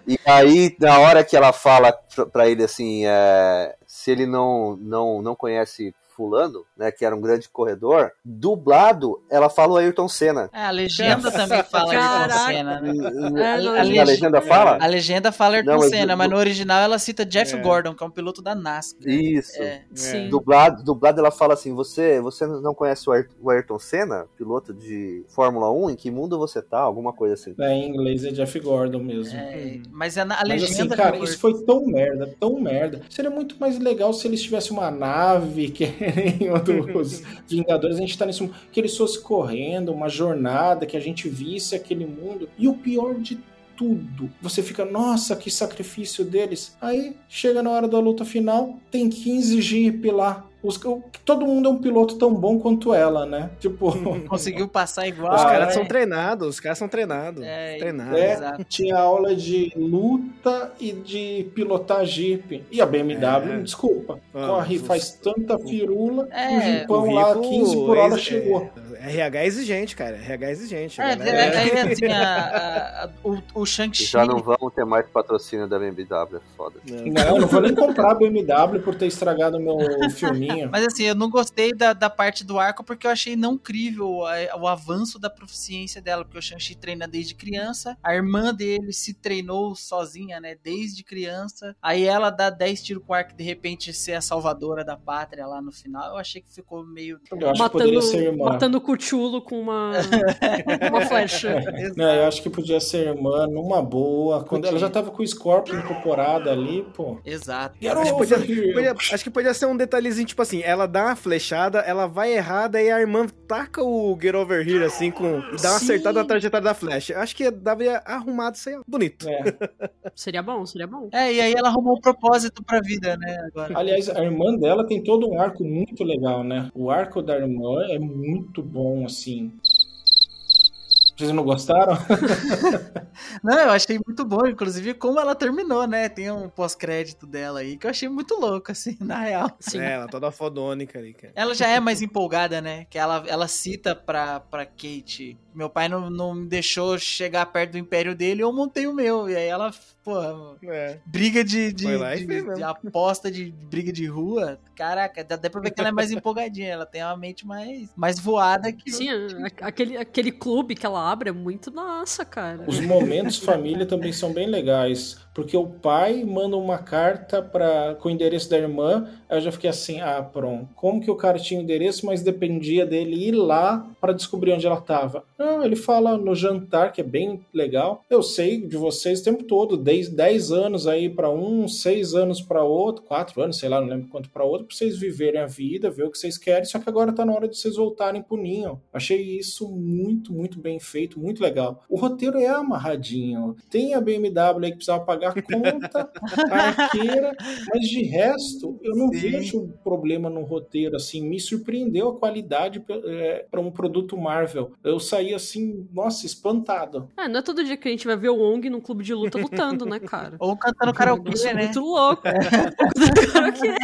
E aí, na hora que ela fala pra- pra ele assim, é, se ele não, não, não conhece fulano, né, que era um grande corredor, dublado, ela fala o Ayrton Senna. É, a legenda também fala Ayrton. Senna, né? É, não, a, A leg- legenda fala? a legenda fala Ayrton Não, mas Senna, du- mas no original ela cita Jeff É. Gordon, que é um piloto da NASCAR. Isso. É. Sim. Dublado, dublado ela fala assim: você, você não conhece o Ayrton, Senna, piloto de Fórmula 1? Em que mundo você tá? Alguma coisa assim. É, em inglês é Jeff Gordon mesmo. É, mas é na, a Mas assim, legenda cara, que eu- isso foi tão merda, tão merda. Seria muito mais legal se eles tivessem uma nave, que nem o dos Vingadores, a gente tá nesse mundo, que eles fossem correndo, uma jornada, que a gente visse aquele mundo. E o pior de tudo, você fica, nossa, que sacrifício deles. Aí, chega na hora da luta final, tem 15 Jeep lá. Os, o- todo mundo é um piloto tão bom quanto ela, né? Tipo, conseguiu passar igual. Os Ah, caras é. são treinados, os caras são treinados. É, treinados. É, Exato. tinha aula de luta e de pilotar Jeep. E a BMW, É. desculpa, Ah, corre, os- faz tanta firula É, que o Jeepão lá, Rico, 15 por hora, ex- chegou. RH é exigente, cara. RH é exigente. É, é, é, assim, a- a- a- o, o Shang-Chi. Já não vamos ter mais patrocínio da BMW, é foda. Não, eu não vou nem comprar a BMW por ter estragado meu filminho. Mas assim, eu não gostei da, da parte do arco porque eu achei não crível a- o avanço da proficiência dela, porque o Shang-Chi treina desde criança, a irmã dele se treinou sozinha, né, desde criança, aí ela dá 10 tiros com arco e de repente ser a salvadora da pátria lá no final, eu achei que ficou meio... Eu acho que poderia Matando, ser irmã. matando o Cuchulo com uma, uma flecha. Não, eu acho que podia ser irmã numa boa. Quando ela já tava com o Scorpion incorporado ali, pô. Exato. Acho que, podia, podia- acho que podia ser um detalhezinho, tipo assim, ela dá uma flechada, ela vai errada e a irmã taca o Get Over Here, assim, com, e dá uma Sim. acertada na trajetória da flecha. Acho que dava arrumado isso aí, bonito. É. Seria bom, seria bom. É, e aí ela arrumou um propósito pra vida, né, agora. Aliás, a irmã dela tem todo um arco muito legal, né? O arco da irmã é muito bom, assim. Vocês não gostaram? Não, eu achei muito bom, inclusive como ela terminou, né? Tem um pós-crédito dela aí que eu achei muito louco, assim, na real. Sim. É, ela toda fodônica ali, cara. Ela já é mais empolgada, né? Que ela, ela cita pra, pra Kate: Meu pai não, não me deixou chegar perto do império dele, eu montei o meu. E aí ela, pô, É. briga de, de, e de- mesmo. de aposta de briga de rua. Caraca, dá, dá pra ver que ela é mais empolgadinha. Ela tem uma mente mais, mais voada que. Sim, a- aquele, aquele clube que ela abre é muito nossa, cara. Os momentos família também são bem legais. Porque o pai manda uma carta pra, com o endereço da irmã. Aí eu já fiquei assim: ah, pronto. Como que o cara tinha o endereço, mas dependia dele ir lá pra descobrir onde ela tava? Não, ele fala no jantar, que é bem legal. Eu sei de vocês o tempo todo, 10, 10 anos aí pra um, 6 anos pra outro, 4 anos, sei lá, não lembro quanto pra outro, pra vocês viverem a vida, ver o que vocês querem. Só que agora tá na hora de vocês voltarem pro ninho. Achei isso muito, muito bem feito, muito legal. O roteiro é amarradinho. Tem a BMW aí que precisava pagar a conta, a arqueira, mas de resto, eu não Sim. vejo problema no roteiro, assim, me surpreendeu a qualidade para um produto Marvel. Eu saí assim, nossa, espantado. É, não é todo dia que a gente vai ver o Wong num clube de luta lutando, né, cara? Ou cantando karaokê, é né? muito louco. Karaokê.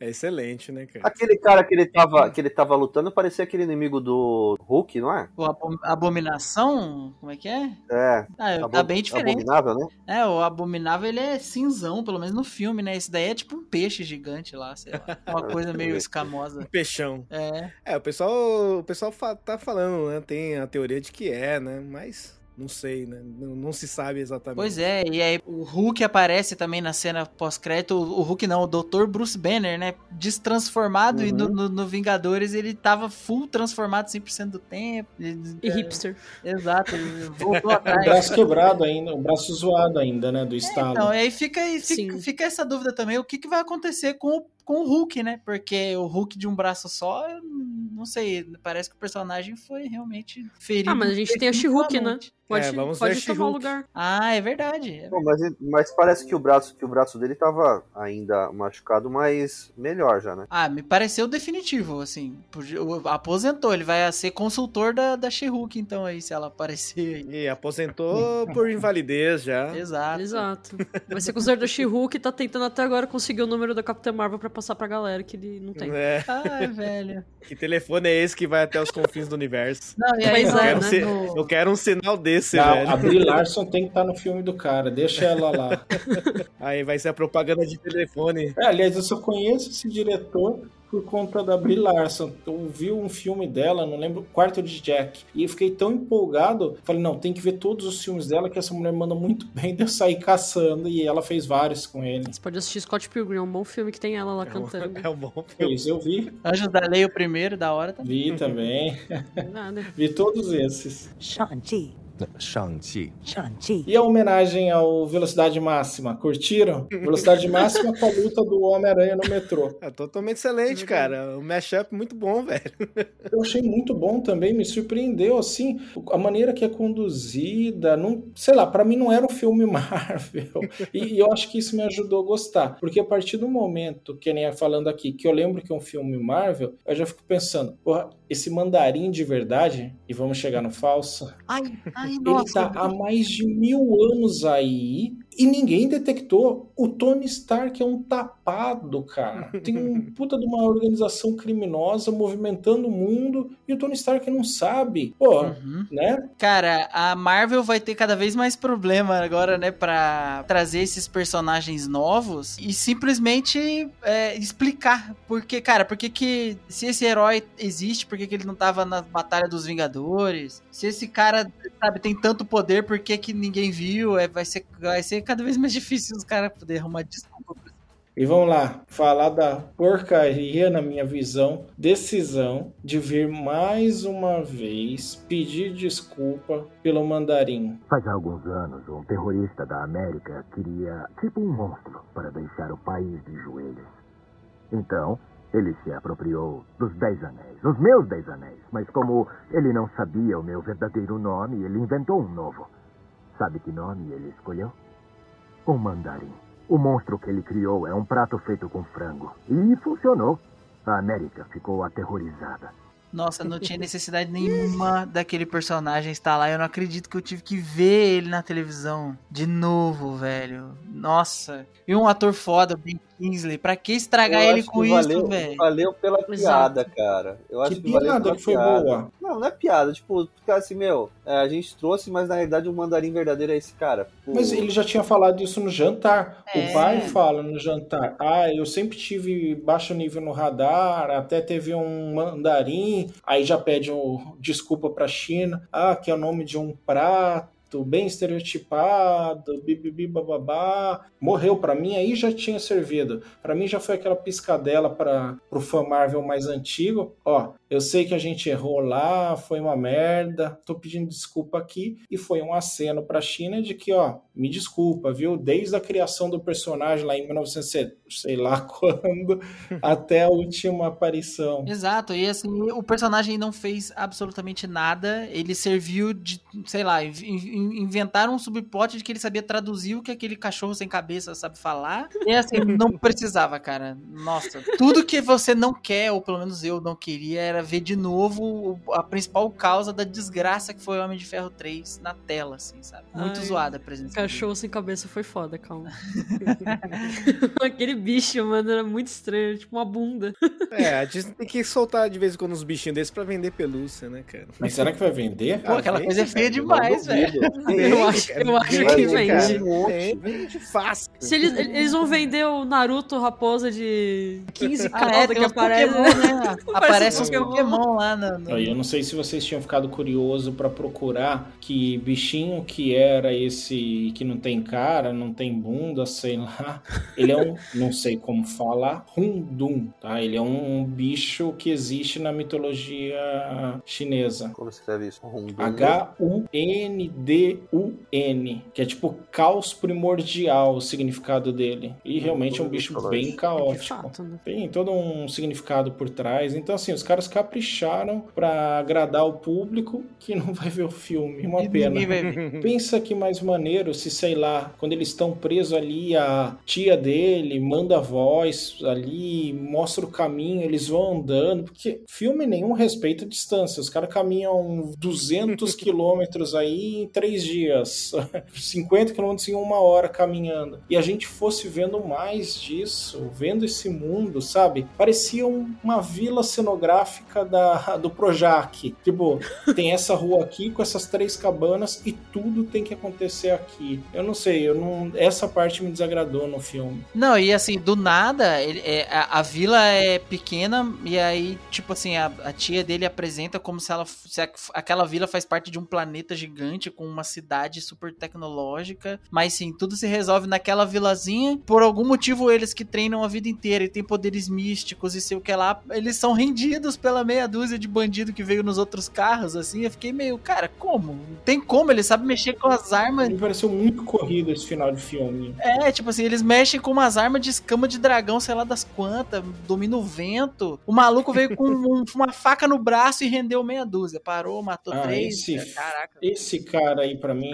É excelente, né, cara? Aquele cara que ele tava, que ele tava lutando parecia aquele inimigo do Hulk, não é? O Abom- Abominação? Como é que é? É. Ah, tá bem diferente. Abominável, né? É, o Abominável ele é cinzão, pelo menos no filme, né? Esse daí é tipo um peixe gigante lá, sei lá. Uma coisa meio escamosa. Peixão. É. É, o pessoal, o pessoal tá falando, né? Tem a teoria de que é, né? Mas não sei, né? Não, não se sabe exatamente. Pois é, e aí o Hulk aparece também na cena pós-crédito. O o Hulk não, o Dr. Bruce Banner, né? Destransformado e no, no- no Vingadores ele tava full transformado 100% do tempo. Ele- E hipster. Exato, ele voltou O atrás. braço quebrado ainda, o braço zoado ainda, né, do estalo. Então, e aí fica, aí fica, Sim. fica essa dúvida também, o que, que vai acontecer com, o- com o Hulk, né? Porque o Hulk de um braço só, eu não sei, parece que o personagem foi realmente ferido. Ah, mas a gente tem a She-Hulk, né? Pode, É, vamos pode ver tomar o lugar. Ah, é verdade. é Bom, mas, mas parece que o braço que o braço dele tava ainda machucado, mas melhor já, né? Ah, me pareceu definitivo, assim. Aposentou, ele vai ser consultor da, da She-Hulk, então, aí, se ela aparecer. E aposentou por invalidez já. Exato. Exato. Vai ser considerado da She-Hulk e tá tentando até agora conseguir o número da Capitã Marvel pra passar pra galera que ele não tem. É, Ai, velho. que telefone é esse que vai até os confins do universo? Não, e aí, Eu é, quero, né? ser- no- eu quero um sinal desse, Não, velho. a Brie Larson tem que estar no filme do cara, deixa ela lá. Aí vai ser a propaganda de telefone. É, aliás, eu só conheço esse diretor por conta da Brie Larson. Eu vi um filme dela, não lembro, Quarto de Jack. E eu fiquei tão empolgado, falei, não, tem que ver todos os filmes dela, que essa mulher manda muito bem de eu sair caçando. E ela fez vários com ele. Você pode assistir Scott Pilgrim, é um bom filme que tem ela lá cantando. É um bom filme. Pois eu vi, Anjos da Lei, o primeiro, da hora também. vi também. Nada. vi todos esses. Shang-Chi, 上汽 Shang-Chi. E a homenagem ao Velocidade Máxima, curtiram? Velocidade Máxima com a luta do Homem-Aranha no metrô. É totalmente excelente, cara. Um mashup muito bom, velho. Eu achei muito bom também, me surpreendeu, assim, a maneira que é conduzida, não, sei lá, pra mim não era um filme Marvel, e, e eu acho que isso me ajudou a gostar, porque a partir do momento, que nem é falando aqui, que eu lembro que é um filme Marvel, eu já fico pensando, porra, esse mandarim de verdade, e vamos chegar no falso, Ai, ai. Ai, Ele nossa. tá há mais de mil anos aí e ninguém detectou. O Tony Stark é um tapado, cara. Tem um puta de uma organização criminosa movimentando o mundo e o Tony Stark não sabe. Pô, Uhum. né? Cara, a Marvel vai ter cada vez mais problema agora, né, pra trazer esses personagens novos e simplesmente é, explicar. Porque, cara, por que que, se esse herói existe, por que que ele não tava na Batalha dos Vingadores? Se esse cara, sabe, tem tanto poder, por que que ninguém viu? É, vai, ser, vai ser cada vez mais difícil os caras poderem arrumar desculpa. E vamos lá, falar da porcaria, na minha visão, decisão de vir mais uma vez pedir desculpa pelo mandarim. Faz alguns anos, um terrorista da América queria, tipo um monstro, para deixar o país de joelhos. Então, ele se apropriou dos Dez Anéis, os meus Dez Anéis. Mas como ele não sabia o meu verdadeiro nome, ele inventou um novo. Sabe que nome ele escolheu? O Mandarim. O monstro que ele criou é um prato feito com frango. E funcionou. A América ficou aterrorizada. Nossa, não tinha necessidade nenhuma daquele personagem estar lá. Eu não acredito que eu tive que ver ele na televisão de novo, velho. Nossa. E um ator foda, Ben Kingsley. Pra que estragar Eu ele com isso, valeu, velho? Valeu pela Exato. piada, cara. Eu acho Que que, valeu piada pela que foi piada. boa. Não, não é piada. Tipo, ficar assim, meu, é, a gente trouxe, mas na realidade o mandarim verdadeiro é esse cara. Tipo, Mas ele já tinha falado isso no jantar. É. O pai fala no jantar: Ah, eu sempre tive baixo nível no radar, até teve um mandarim. Aí já pede um, desculpa pra China. Ah, que é o nome de um prato. Bem estereotipado, bibibi bababá. Morreu pra mim, aí já tinha servido. Pra mim já foi aquela piscadela para pro fã Marvel mais antigo. Ó, eu sei que a gente errou lá, foi uma merda. Tô pedindo desculpa aqui e foi um aceno pra China de que, ó, me desculpa, viu? Desde a criação do personagem lá em 1900, sei lá quando, até a última aparição. Exato, e assim, o personagem não fez absolutamente nada. Ele serviu de, sei lá, in- inventaram um subplot de que ele sabia traduzir o que aquele cachorro sem cabeça sabe falar. E assim, não precisava, cara. Nossa, tudo que você não quer, ou pelo menos eu não queria, era ver de novo a principal causa da desgraça que foi o Homem de Ferro 3 na tela, assim, sabe? Muito Ai, zoada a presença dele. Cachorro sem cabeça foi foda, calma. Aquele bicho, mano, era muito estranho, tipo uma bunda. É, a Disney tem que soltar de vez em quando uns bichinhos desses pra vender pelúcia, né, cara? Mas será que vai vender? Pô, aquela vende, coisa é feia velho, demais, velho. Eu acho, eu acho que Vende, vende. cara. Fácil. Se eles, eles vão vender o Naruto raposa de 15 Ah, é, que aparece. Pokémon, né? Aparece uns Pokémon. Pokémon lá no, no- Eu não sei se vocês tinham ficado curioso pra procurar que bichinho que era esse que não tem cara, não tem bunda, sei lá. Ele é um, não sei como falar, Hundun, tá? Ele é um bicho que existe na mitologia chinesa. Como escreve isso? Um H-U-N-D-U-N, que é tipo caos primordial o significado dele. E realmente é um bicho bem caótico. fato, né? Tem todo um significado por trás. Então, assim, os caras capricharam pra agradar o público que não vai ver o filme. Uma E pena. Pensa que mais maneiro se, sei lá, quando eles estão presos ali, a tia dele manda voz ali, mostra o caminho, eles vão andando, porque filme nenhum respeita a distância. Os caras caminham 200 quilômetros aí em três dias, 50 quilômetros em uma hora caminhando. E a gente fosse vendo mais disso, vendo esse mundo, sabe? Parecia um- uma vila cenográfica da, do Projac. Tipo, tem essa rua aqui com essas três cabanas e tudo tem que acontecer aqui. Eu não sei, eu não, essa parte me desagradou no filme. Não, e assim, do nada, ele- é, a, a vila é pequena e aí, tipo assim, a, a tia dele apresenta como se, ela, se a- aquela vila faz parte de um planeta gigante com uma cidade super tecnológica. Mas sim, tudo se resolve naquela vilazinha. Por algum motivo, eles que treinam a vida inteira e têm poderes místicos e sei o que lá, eles são rendidos pela meia dúzia de bandido que veio nos outros carros, assim. Eu fiquei meio, cara, como? Tem como? Eles sabem mexer com as armas Me pareceu muito corrido esse final de filme. é, tipo assim, eles mexem com umas armas de escama de dragão, sei lá das quantas, domina o vento. O maluco veio com um- uma faca no braço e rendeu meia dúzia. Parou, matou Ah, três. esse- Caraca. Esse cara aí pra mim.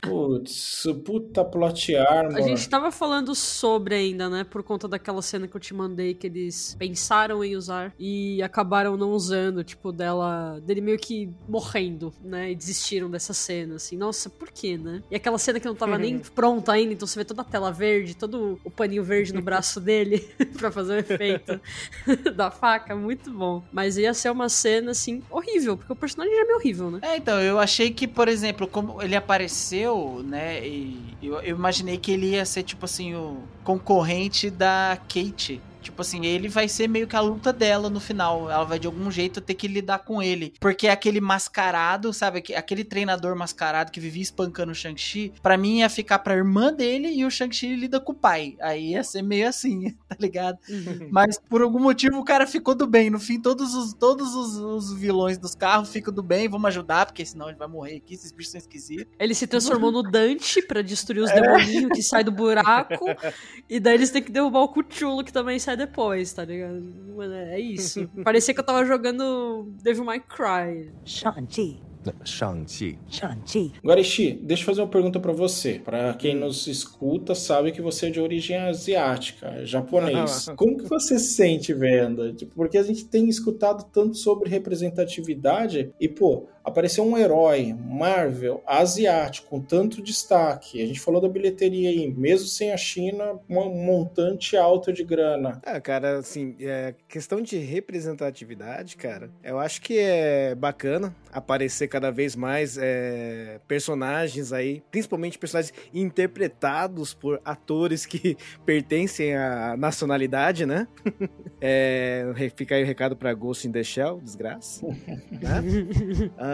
Putz, puta plot armor. A gente tava falando sobre ainda, né? Por conta daquela cena que eu te mandei que eles pensaram em usar e acabaram não usando, tipo, dela. dele meio que morrendo, né? E desistiram dessa cena, assim. Nossa, por quê, né? E aquela cena que não tava nem pronta ainda, então você vê toda a tela verde, todo o paninho verde no braço dele pra fazer o efeito da faca, muito bom. Mas ia ser uma cena, assim, horrível, porque o personagem já é meio horrível, né? É, então, eu achei que, por exemplo, como ele apareceu, né, e eu, eu imaginei que ele ia ser, tipo assim, o concorrente da Kate. Tipo assim, ele vai ser meio que a luta dela no final. Ela vai de algum jeito ter que lidar com ele. Porque aquele mascarado, sabe? Aquele treinador mascarado que vivia espancando o Shang-Chi, pra mim ia ficar pra irmã dele e o Shang-Chi lida com o pai. Aí ia ser meio assim, tá ligado? Mas por algum motivo o cara ficou do bem. No fim, todos os, todos os, os vilões dos carros ficam do bem. Vamos ajudar, porque senão ele vai morrer aqui. Esses bichos são esquisitos. Ele se transformou no Dante pra destruir os demoninhos que saem do buraco. E daí eles têm que derrubar o Cuchulo que também sai depois, tá ligado? Mano, é isso. Parecia que eu tava jogando Devil May Cry. Shang-Chi. Shang-Chi. Agora, Ishi, deixa eu fazer uma pergunta pra você. Pra quem nos escuta, sabe que você é de origem asiática, japonês. Como que você se sente vendo? Tipo, porque a gente tem escutado tanto sobre representatividade e, pô, apareceu um herói Marvel asiático com tanto destaque. A gente falou da bilheteria aí, mesmo sem a China, um montante alto de grana. Ah, cara, assim, é, questão de representatividade, cara, eu acho que é bacana aparecer cada vez mais é, personagens aí, principalmente personagens interpretados por atores que pertencem à nacionalidade, né? é, fica aí o recado pra Ghost in the Shell, desgraça. né? Ah,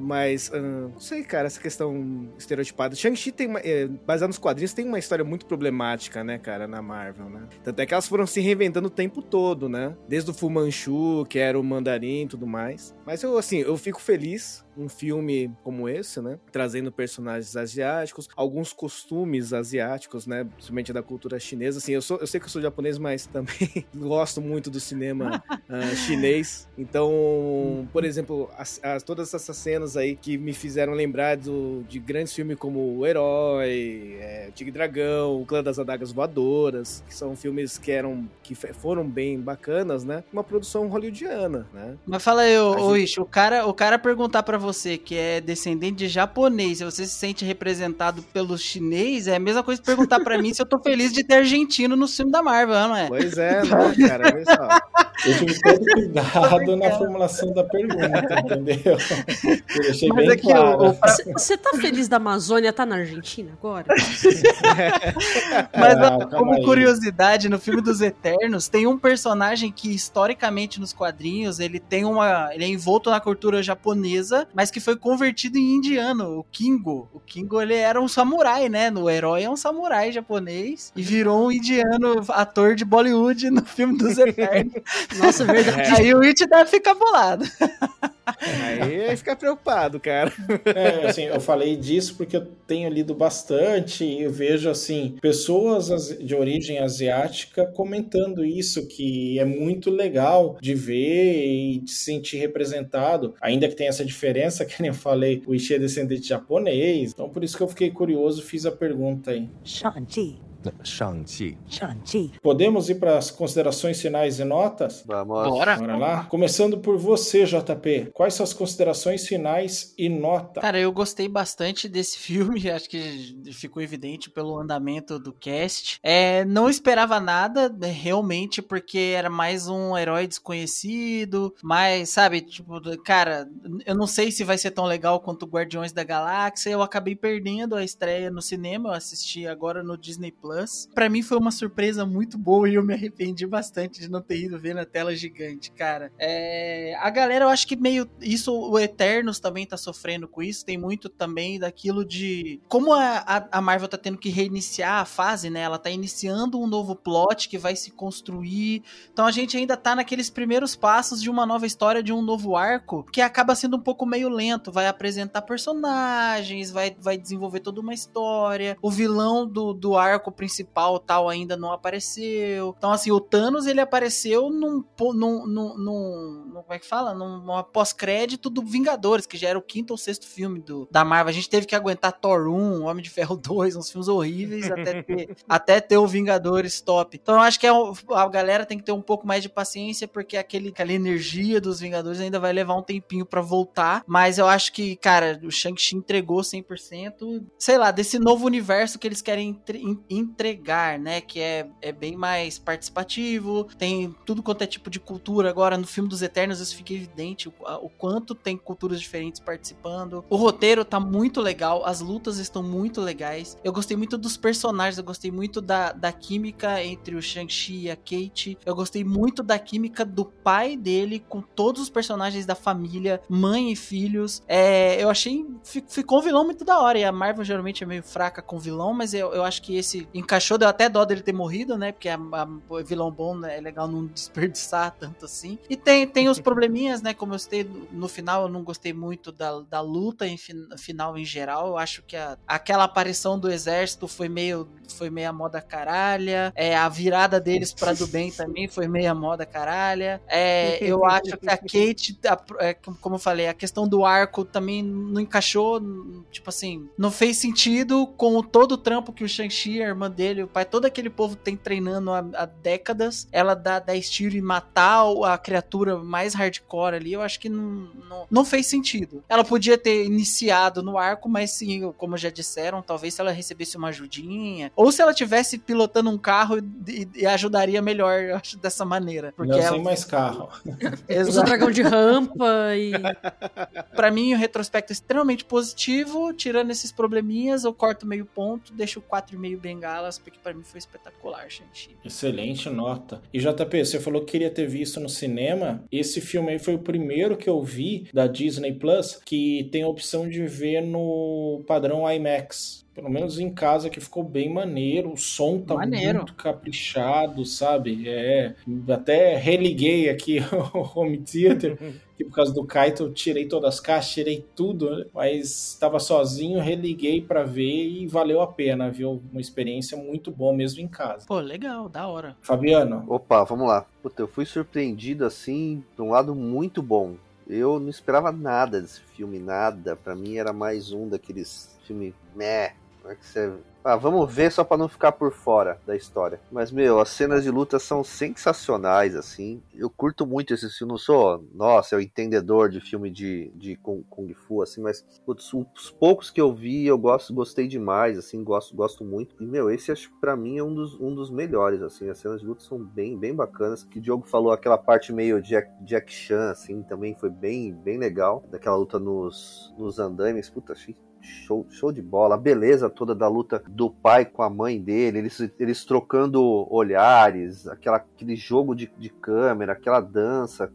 mas, ah, não sei, cara, essa questão estereotipada. Shang-Chi tem, uma, é, baseado nos quadrinhos, tem uma história muito problemática, né, cara, na Marvel, né? Tanto é que elas foram se reinventando o tempo todo, né? Desde o Fu Manchu, que era o mandarim e tudo mais. Mas eu, assim, eu fico feliz um filme como esse, né? Trazendo personagens asiáticos, alguns costumes asiáticos, né? Principalmente da cultura chinesa. Assim, eu, sou, eu sei que eu sou japonês, mas também gosto muito do cinema ah, chinês. Então, por exemplo, as, as- todas essas cenas aí que me fizeram lembrar do, de grandes filmes como O Herói, é, Tigre Dragão, O Clã das Adagas Voadoras, que são filmes que eram que foram bem bacanas, né? Uma produção hollywoodiana, né? Mas fala aí, ô, ô gente- o cara, o cara perguntar pra você que é descendente de japonês, se você se sente representado pelo chinês, é a mesma coisa que perguntar pra mim se eu tô feliz de ter argentino no filme da Marvel, não é? Pois é, né, cara? Olha só. Eu tive todo cuidado na formulação da pergunta, entendeu? Eu deixei Mas bem aqui, claro. Você tá feliz da Amazônia? Tá na Argentina agora? Mas Ah, como aí. curiosidade, no filme dos Eternos, tem um personagem que historicamente nos quadrinhos, ele tem uma, ele é envolto na cultura japonesa, mas que foi convertido em indiano, o Kingo. O Kingo ele era um samurai, né? No herói é um samurai japonês e virou um indiano ator de Bollywood no filme dos Eternos. Nossa, é verdade. Aí o It deve ficar bolado. Aí aí fica preocupado, cara. É, assim, eu falei disso porque eu tenho lido bastante e eu vejo, assim, pessoas de origem asiática comentando isso, que é muito legal de ver e de se sentir representado, ainda que tenha essa diferença, que nem eu falei, o Ishi é descendente japonês, então por isso que eu fiquei curioso, fiz a pergunta aí. Shang-Chi. Shang-Chi. Podemos ir para as considerações finais e notas? Vamos. Bora. Bora lá? Começando por você, JP. Quais são as considerações finais e nota? Cara, eu gostei bastante desse filme, acho que ficou evidente pelo andamento do cast. É, não esperava nada, realmente, porque era mais um herói desconhecido, mas, sabe, tipo, cara, eu não sei se vai ser tão legal quanto Guardiões da Galáxia, eu acabei perdendo a estreia no cinema, eu assisti agora no Disney Plus. Pra mim foi uma surpresa muito boa e eu me arrependi bastante de não ter ido ver na tela gigante, cara. É, a galera, eu acho que meio. Isso, o Eternos também tá sofrendo com isso. Tem muito também daquilo de. Como a, a Marvel tá tendo que reiniciar a fase, né? Ela tá iniciando um novo plot que vai se construir. Então a gente ainda tá naqueles primeiros passos de uma nova história, de um novo arco, que acaba sendo um pouco meio lento. Vai apresentar personagens, vai, vai desenvolver toda uma história. O vilão do, do arco principal tal ainda não apareceu. Então, assim, o Thanos ele apareceu num. num, num, num- como é que fala? Num, pós-crédito do Vingadores, que já era o quinto ou sexto filme do, da Marvel. A gente teve que aguentar Thor 1, Homem de Ferro 2, uns filmes horríveis até ter, até ter o Vingadores top. Então, eu acho que é a galera tem que ter um pouco mais de paciência, porque aquele, aquela energia dos Vingadores ainda vai levar um tempinho pra voltar. Mas eu acho que, cara, o Shang-Chi entregou 100%. Sei lá, desse novo universo que eles querem entre- en- entregar, né? Que é, é bem mais participativo, tem tudo quanto é tipo de cultura. Agora, no filme dos Eternos, isso fica evidente o, o quanto tem culturas diferentes participando. O roteiro tá muito legal, as lutas estão muito legais. Eu gostei muito dos personagens, eu gostei muito da, da química entre o Shang-Chi e a Kate. Eu gostei muito da química do pai dele com todos os personagens da família, mãe e filhos. É, eu achei. fi- Ficou um vilão muito da hora. E a Marvel geralmente é meio fraca com vilão, mas eu, eu acho que esse encaixou. Deu até dó dele ter morrido, né? Porque a, a- vilão bom né, é legal não desperdiçar tanto assim. E tem, tem os probleminhas, né? Como eu citei no, final, eu não gostei muito da, da luta em fin- final em geral. Eu acho que a- aquela aparição do exército foi meio, foi meio a moda caralha. É, a virada deles pra do bem também foi meio a moda caralha. É, eu acho que a Kate, a- é, como eu falei, a questão do arco também não encaixou. Tipo assim, não fez sentido com todo o trampo que o Shang-Chi, a irmã dele, o pai, todo aquele povo tem treinando há, há décadas. Ela dá 10 tiros e matar o- a criatura mais hardcore ali, eu acho que não, não, não fez sentido. Ela podia ter iniciado no arco, mas sim, como já disseram, talvez se ela recebesse uma ajudinha, ou se ela tivesse pilotando um carro e, e ajudaria melhor, eu acho, dessa maneira. Porque Não, ela, sem mais carro. Usa dragão de rampa e. Pra mim, o retrospecto é extremamente positivo. Tirando esses probleminhas, eu corto meio ponto, deixo 4,5 bengalas, porque pra mim foi espetacular, gente. Excelente nota. E JP, você falou que queria ter visto no cinema. Esse filme aí foi o primeiro que eu vi da Disney Plus que tem a opção de ver no padrão IMAX. Pelo menos em casa que ficou bem maneiro, o som tá Maneiro. muito caprichado, sabe? É, até religuei aqui o home theater, que por causa do Kaito eu tirei todas as caixas, tirei tudo, né? mas estava sozinho, religuei pra ver e valeu a pena, viu? Uma experiência muito boa mesmo em casa. Pô, legal, da hora. Fabiano, Opa, vamos lá. Puta, eu fui surpreendido assim, de um lado muito bom. Eu não esperava nada desse filme, nada. Pra mim era mais um daqueles filmes meh. É que você. Ah, vamos ver só pra não ficar por fora da história. Mas, meu, as cenas de luta são sensacionais, assim. Eu curto muito esse filme. Não sou, nossa, eu entendedor de filme de, de Kung, Kung Fu, assim, mas putz, os poucos que eu vi, eu gosto, gostei demais, assim, gosto, gosto muito. E, meu, esse acho que pra mim é um dos, um dos melhores, assim. As cenas de luta são bem, bem bacanas. Que o Diogo falou, aquela parte meio Jack, Jack Chan, assim, também foi bem, bem legal. Daquela luta nos, nos andaimes. Puta, achei show, show de bola. A beleza toda da luta do pai com a mãe dele, eles, eles trocando olhares, aquela, aquele jogo de, de câmera, aquela dança.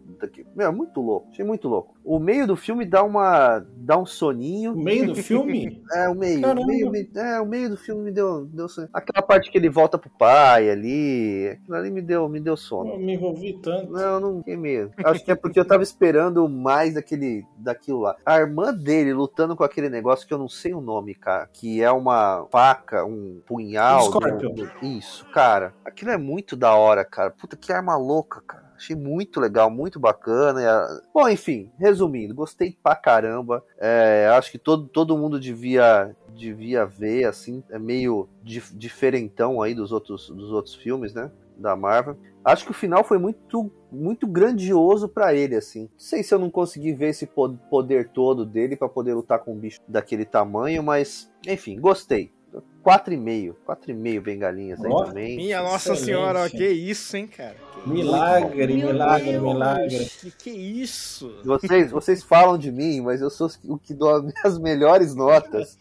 Meu, muito louco. Achei muito louco. O meio do filme dá uma. dá um soninho. o meio do filme? É, o meio. O meio, me- é, o meio do filme me deu, deu sono. Aquela parte que ele volta pro pai ali. Aquilo ali me deu, me deu sono. Eu me envolvi tanto. Não, não fiquei medo. Acho que é porque eu tava esperando mais daquele, daquilo lá. A irmã dele lutando com aquele negócio que eu não sei o nome, cara. Que é uma faca, um punhal. Scorpion. um- Isso, cara. Aquilo é muito da hora, cara. Puta, que arma louca, cara. Achei muito legal, muito bacana. Bom, enfim, resumindo, gostei pra caramba. É, acho que todo, todo mundo devia, devia ver, assim. É meio dif- diferentão aí dos outros, dos outros filmes, né? Da Marvel. Acho que o final foi muito, muito grandioso pra ele, assim. Não sei se eu não consegui ver esse po- poder todo dele pra poder lutar com um bicho daquele tamanho, mas, enfim, gostei. 4,5. 4,5 bengalinhas aí Ó, também. Minha Nossa Excelente. Senhora, ó, que isso, hein, cara? Que Milagre, Meu milagre, Deus, milagre. Que, que isso? Vocês, vocês falam de mim, mas eu sou o que dou as melhores notas.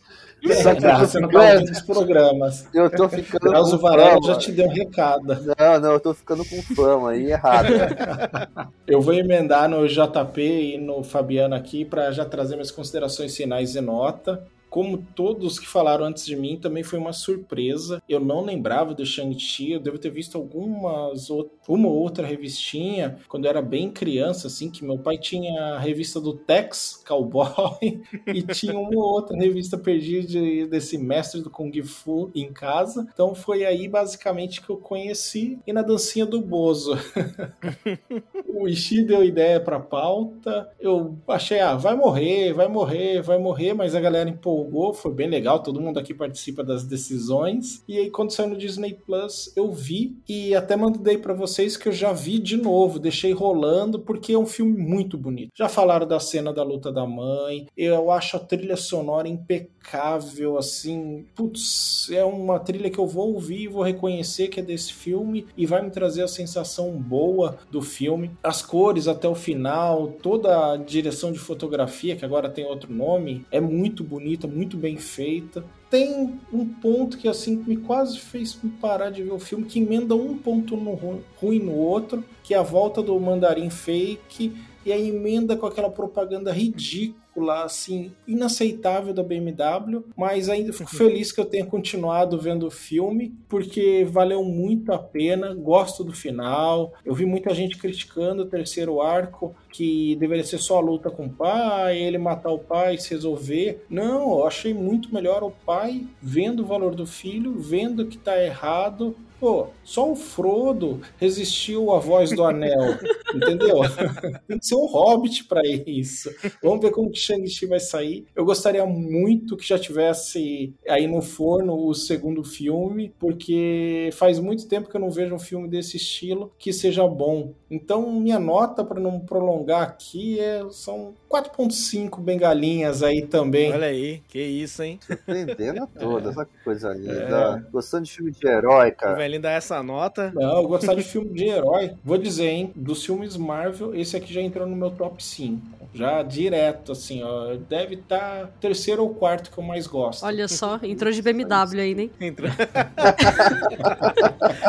Só que eu tô você não tá programas. eu tô ficando com Varela fama. já te deu um recado. Não, não, eu tô ficando com fama aí errado. Eu vou emendar no JP e no Fabiano aqui para já trazer minhas considerações finais e nota. Como todos que falaram antes de mim, também foi uma surpresa. Eu não lembrava do Shang-Chi, eu devo ter visto algumas, uma ou outra revistinha quando eu era bem criança, assim, que meu pai tinha a revista do Tex Cowboy e tinha uma ou outra revista perdida de, desse mestre do Kung Fu em casa. Então foi aí basicamente que eu conheci e na dancinha do Bozo. o Ishii deu ideia pra pauta, eu achei, ah, vai morrer, vai morrer, vai morrer, mas a galera empolgou, foi bem legal, todo mundo aqui participa das decisões. E aí quando saiu no Disney Plus, eu vi e até mandei para vocês que eu já vi de novo, deixei rolando porque é um filme muito bonito. Já falaram da cena da luta da mãe, eu acho a trilha sonora impecável, assim, putz, é uma trilha que eu vou ouvir vou reconhecer que é desse filme e vai me trazer a sensação boa do filme. As cores até o final, toda a direção de fotografia, que agora tem outro nome, é muito bonita, muito bem feita. Tem um ponto que assim me quase fez parar de ver o filme, que emenda um ponto no ruim no outro, que é a volta do mandarim fake e a emenda com aquela propaganda ridícula lá, assim, inaceitável da BMW, mas ainda fico uhum. feliz que eu tenha continuado vendo o filme, porque valeu muito a pena, gosto do final. Eu vi muita gente criticando o terceiro arco, que deveria ser só a luta com o pai, ele matar o pai, se resolver. Não, eu achei muito melhor o pai vendo o valor do filho, vendo que tá errado, Pô, só o Frodo resistiu à voz do anel, entendeu? Tem que ser um hobbit para isso. Vamos ver como que Shang-Chi vai sair. Eu gostaria muito que já tivesse aí no forno o segundo filme, porque faz muito tempo que eu não vejo um filme desse estilo que seja bom. Então, minha nota para não prolongar aqui é, são 4.5 bengalinhas aí também. Olha aí, que isso, hein? Surpreendendo toda, essa coisa linda. É. Gostando de filme de herói, cara ele dá essa nota. Não, eu gostar de filme de herói. Vou dizer, hein? Dos filmes Marvel, esse aqui já entrou no meu top 5. Já direto, assim, ó. Deve estar tá terceiro ou quarto que eu mais gosto. Olha só, entrou de BMW aí, né? Entrou.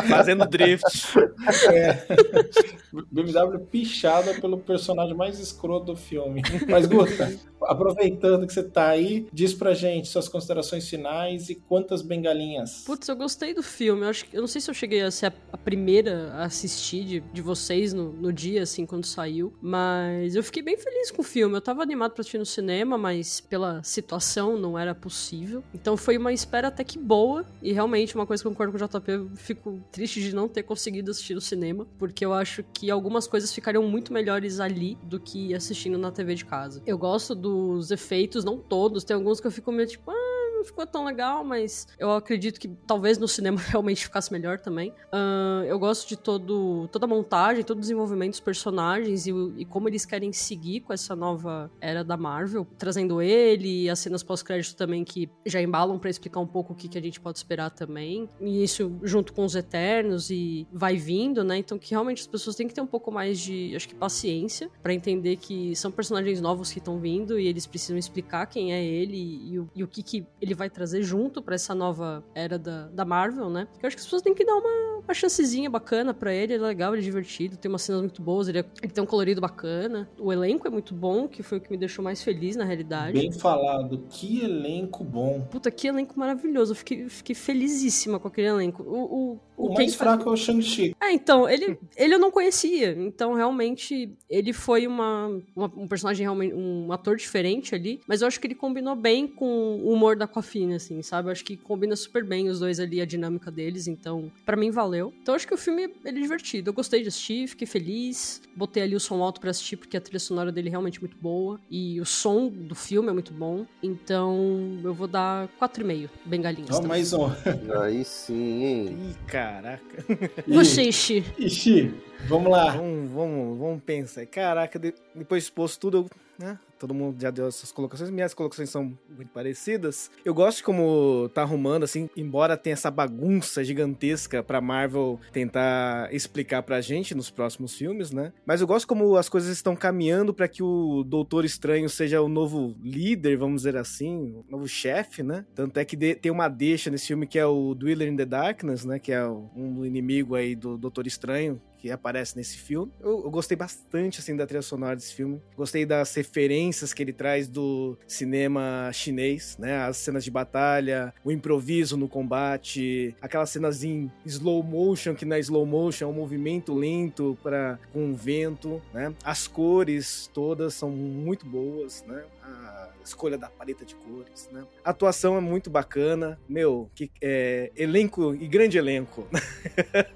Fazendo drift. É. BMW pichada pelo personagem mais escroto do filme. Mas, Guta, aproveitando que você tá aí, diz pra gente suas considerações finais e quantas bengalinhas. Putz, eu gostei do filme. Eu, acho, eu não sei se eu cheguei a ser a, a primeira a assistir de, de vocês no, no dia, assim, quando saiu, mas eu fiquei bem feliz com o filme. Eu tava animado pra assistir no cinema, mas pela situação não era possível. Então foi uma espera até que boa, e realmente uma coisa que eu concordo com o JP, eu fico triste de não ter conseguido assistir no cinema, porque eu acho que algumas coisas ficariam muito melhores ali do que assistindo na TV de casa. Eu gosto dos efeitos, não todos, tem alguns que eu fico meio tipo, ah, ficou tão legal, mas eu acredito que talvez no cinema realmente ficasse melhor também. Uh, eu gosto de todo, toda a montagem, todo o desenvolvimento dos personagens e, e, como eles querem seguir com essa nova era da Marvel, trazendo ele e as cenas pós-crédito também que já embalam para explicar um pouco o que, que a gente pode esperar também. E isso junto com os Eternos e vai vindo, né? Então que realmente as pessoas têm que ter um pouco mais de, acho que paciência para entender que são personagens novos que estão vindo e eles precisam explicar quem é ele e, e, o, e o que, que ele vai trazer junto para essa nova era da, da Marvel, né? Eu acho que as pessoas têm que dar uma, uma chancezinha bacana para ele, é legal, ele é divertido, tem umas cenas muito boas, ele, é, ele tem um colorido bacana, o elenco é muito bom, que foi o que me deixou mais feliz na realidade. Bem falado, que elenco bom. Puta, que elenco maravilhoso, eu fiquei, fiquei felizíssima com aquele elenco. O, o, o, o mais fraco faz... é o Shang-Chi. É, então, ele, ele eu não conhecia, então realmente ele foi uma, uma, um personagem realmente, um ator diferente ali, mas eu acho que ele combinou bem com o humor da Coffine, assim, sabe? Eu acho que combina super bem os dois ali, a dinâmica deles, então, para mim valeu. Então, eu acho que o filme ele é divertido. Eu gostei de assistir, fiquei feliz. Botei ali o som alto para assistir, porque a trilha sonora dele é realmente muito boa. E o som do filme é muito bom. Então, eu vou dar 4,5 bengalinhas. Ó, oh, mais um. Aí sim, hein? Ih, caraca. Você, Ixi. Ixi, vamos lá. Vamos, vamos, vamos pensar. Caraca, depois exposto tudo, eu, né? Todo mundo já deu essas colocações. Minhas colocações são muito parecidas. Eu gosto de como tá arrumando, assim, embora tenha essa bagunça gigantesca pra Marvel tentar explicar pra gente nos próximos filmes, né? Mas eu gosto como as coisas estão caminhando para que o Doutor Estranho seja o novo líder, vamos dizer assim, o novo chefe, né? Tanto é que tem uma deixa nesse filme que é o Dweller in the Darkness, né? Que é um inimigo aí do Doutor Estranho, que aparece nesse filme. Eu, eu, gostei bastante, assim, da trilha sonora desse filme. Gostei das referências referências que ele traz do cinema chinês, né? As cenas de batalha, o improviso no combate, aquelas cenas em slow motion, que na slow motion é um movimento lento para com o vento, né? As cores todas são muito boas, né? A escolha da paleta de cores, né? A atuação é muito bacana, meu, que é, elenco e grande elenco.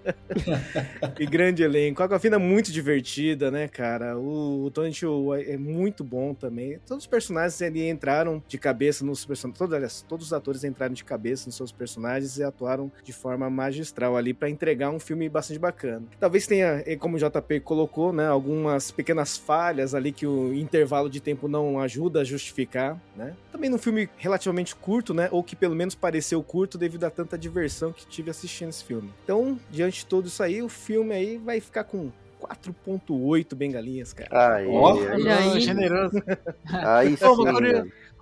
e grande elenco. A Aquafina é muito divertida, né, cara? O, o Tony Chiu é muito bom também. Todos os personagens ali entraram de cabeça nos personagens. Todos, aliás, todos os atores entraram de cabeça nos seus personagens e atuaram de forma magistral ali para entregar um filme bastante bacana. Talvez tenha, como o JP colocou, né, algumas pequenas falhas ali que o intervalo de tempo não ajuda a justificar, né? Também num filme relativamente curto, né, ou que pelo menos pareceu curto devido a tanta diversão que tive assistindo esse filme. Então, diante de tudo isso aí, o filme aí vai ficar com 4.8 bengalinhas, cara. Aí, Ó, aí, aí. Generoso. aí sim.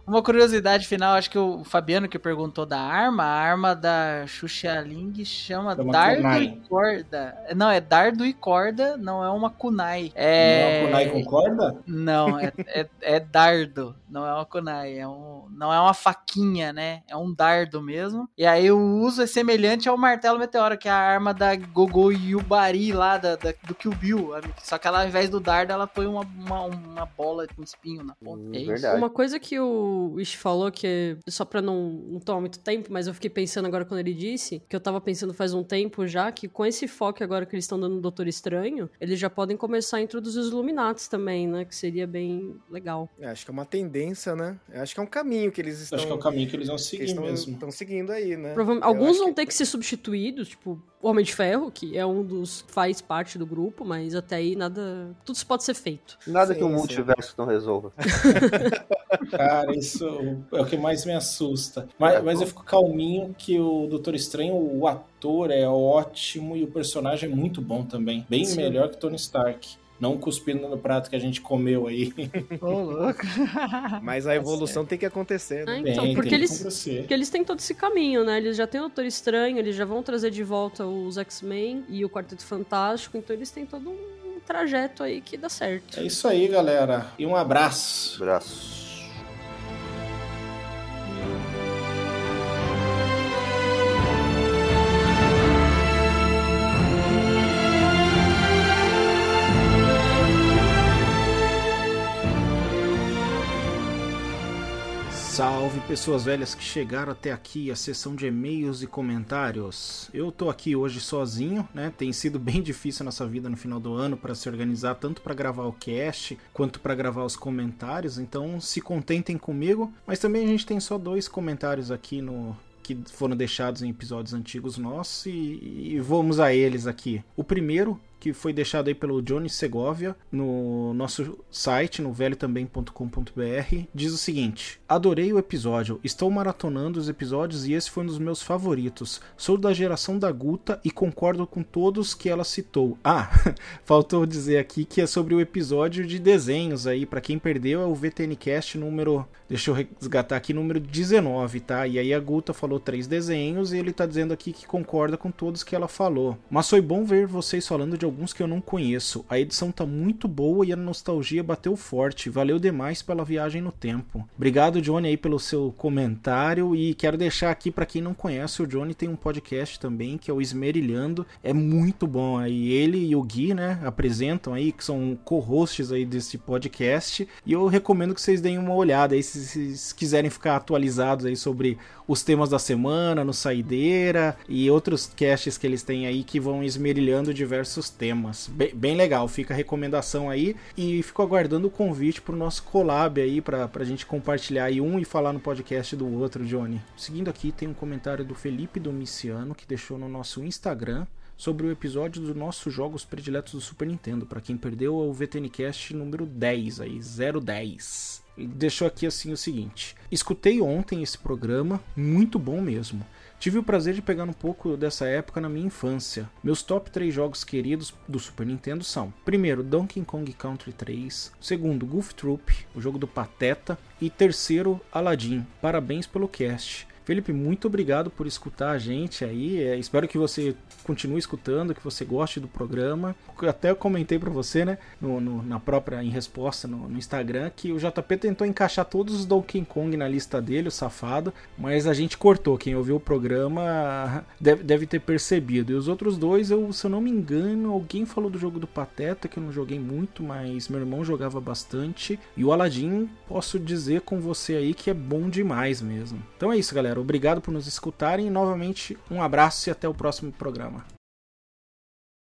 Uma curiosidade final, acho que o Fabiano que perguntou da arma, a arma da Xuxa Ling chama É uma dardo kunai. e corda. Não, é dardo e corda, não é uma kunai. Não É... é o Kunai concorda? Não, é, é, é dardo, não é uma kunai, é um, não é uma faquinha, né? É um dardo mesmo. E aí o uso é semelhante ao martelo meteoro, que é a arma da Gogo Yubari lá da, da- do Kill Bill. Só que ela, ao invés do dardo, ela põe uma, uma, uma bola com espinho na ponta. Hum, é isso. verdade. Uma coisa que o Ish falou, que só pra não, não tomar muito tempo, mas eu fiquei pensando agora quando ele disse, que eu tava pensando faz um tempo já, que com esse foco agora que eles estão dando no Doutor Estranho, eles já podem começar a introduzir os Illuminates também, né? Que seria bem legal. É, acho que é uma tendência, né? Acho que é um caminho que eles estão. Acho que é o caminho que eles vão seguir eles estão, mesmo. estão seguindo aí, né? Provavelmente- Eu alguns vão que- ter que ser substituídos, tipo, o Homem de Ferro, que é um dos que faz parte do grupo, mas até aí nada. Tudo isso pode ser feito. Nada Sim, que o sim. multiverso não resolva. Cara, isso é o que mais me assusta. Mas, É, mas eu fico calminho que o Doutor Estranho, o ator é ótimo e o personagem é muito bom também. Bem Sim. melhor que Tony Stark. Não cuspindo no prato que a gente comeu aí. Ô, louco. Mas a evolução tem que acontecer, né? Tem, então, tem porque que eles. Porque eles têm todo esse caminho, né? Eles já têm o Doutor Estranho, eles já vão trazer de volta os X-Men e o Quarteto Fantástico, então eles têm todo um trajeto aí que dá certo. É isso aí, galera. E um abraço. Abraço. Salve pessoas velhas que chegaram até aqui, a sessão de e-mails e comentários. Eu tô aqui hoje sozinho, né? Tem sido bem difícil a nossa vida no final do ano para se organizar tanto para gravar o cast quanto para gravar os comentários, então se contentem comigo. Mas também a gente tem só dois comentários aqui no que foram deixados em episódios antigos nossos e, e vamos a eles aqui. O primeiro que foi deixado aí pelo Johnny Segovia no nosso site, no velhotambém.com.br, diz o seguinte: Adorei o episódio, estou maratonando os episódios e esse foi um dos meus favoritos. Sou da geração da Guta e concordo com todos que ela citou. Ah, faltou dizer aqui que é sobre o episódio de desenhos aí, para quem perdeu é o VTNcast número, deixa eu resgatar aqui, número 19, tá? E aí a Guta falou três desenhos e ele tá dizendo aqui que concorda com todos que ela falou. Mas foi bom ver vocês falando de alguns que eu não conheço. A edição tá muito boa e a nostalgia bateu forte. Valeu demais pela viagem no tempo. Obrigado, Johnny, aí pelo seu comentário e quero deixar aqui para quem não conhece, o Johnny tem um podcast também que é o Esmerilhando. É muito bom aí. Ele e o Gui, né, apresentam aí que são co-hosts aí desse podcast e eu recomendo que vocês deem uma olhada aí se quiserem ficar atualizados aí sobre os temas da semana, no Saideira e outros casts que eles têm aí que vão esmerilhando diversos temas. Bem, bem legal, fica a recomendação aí e fico aguardando o convite pro nosso collab aí pra, pra gente compartilhar aí um e falar no podcast do outro, Johnny. Seguindo aqui tem um comentário do Felipe Domiciano que deixou no nosso Instagram sobre o episódio dos nossos jogos prediletos do Super Nintendo. Para quem perdeu, é o VTNcast número 10 aí, 010 deixou aqui assim o seguinte: escutei ontem esse programa, muito bom mesmo. Tive o prazer de pegar um pouco dessa época na minha infância. Meus top 3 jogos queridos do Super Nintendo são: primeiro, Donkey Kong Country 3, segundo, Goof Troop, o jogo do Pateta, e terceiro, Aladdin. Parabéns pelo cast. Felipe, muito obrigado por escutar a gente aí. É, espero que você continue escutando, que você goste do programa. Eu até comentei para você, né, no, no, na própria em resposta no, no, Instagram, que o JP tentou encaixar todos os Donkey Kong na lista dele, o safado, mas a gente cortou. Quem ouviu o programa deve, deve ter percebido. E os outros dois, eu, se eu não me engano, alguém falou do jogo do Pateta, que eu não joguei muito, mas meu irmão jogava bastante. E o Aladdin, posso dizer com você aí que é bom demais mesmo. Então é isso, galera. Obrigado por nos escutarem. E novamente, um abraço e até o próximo programa.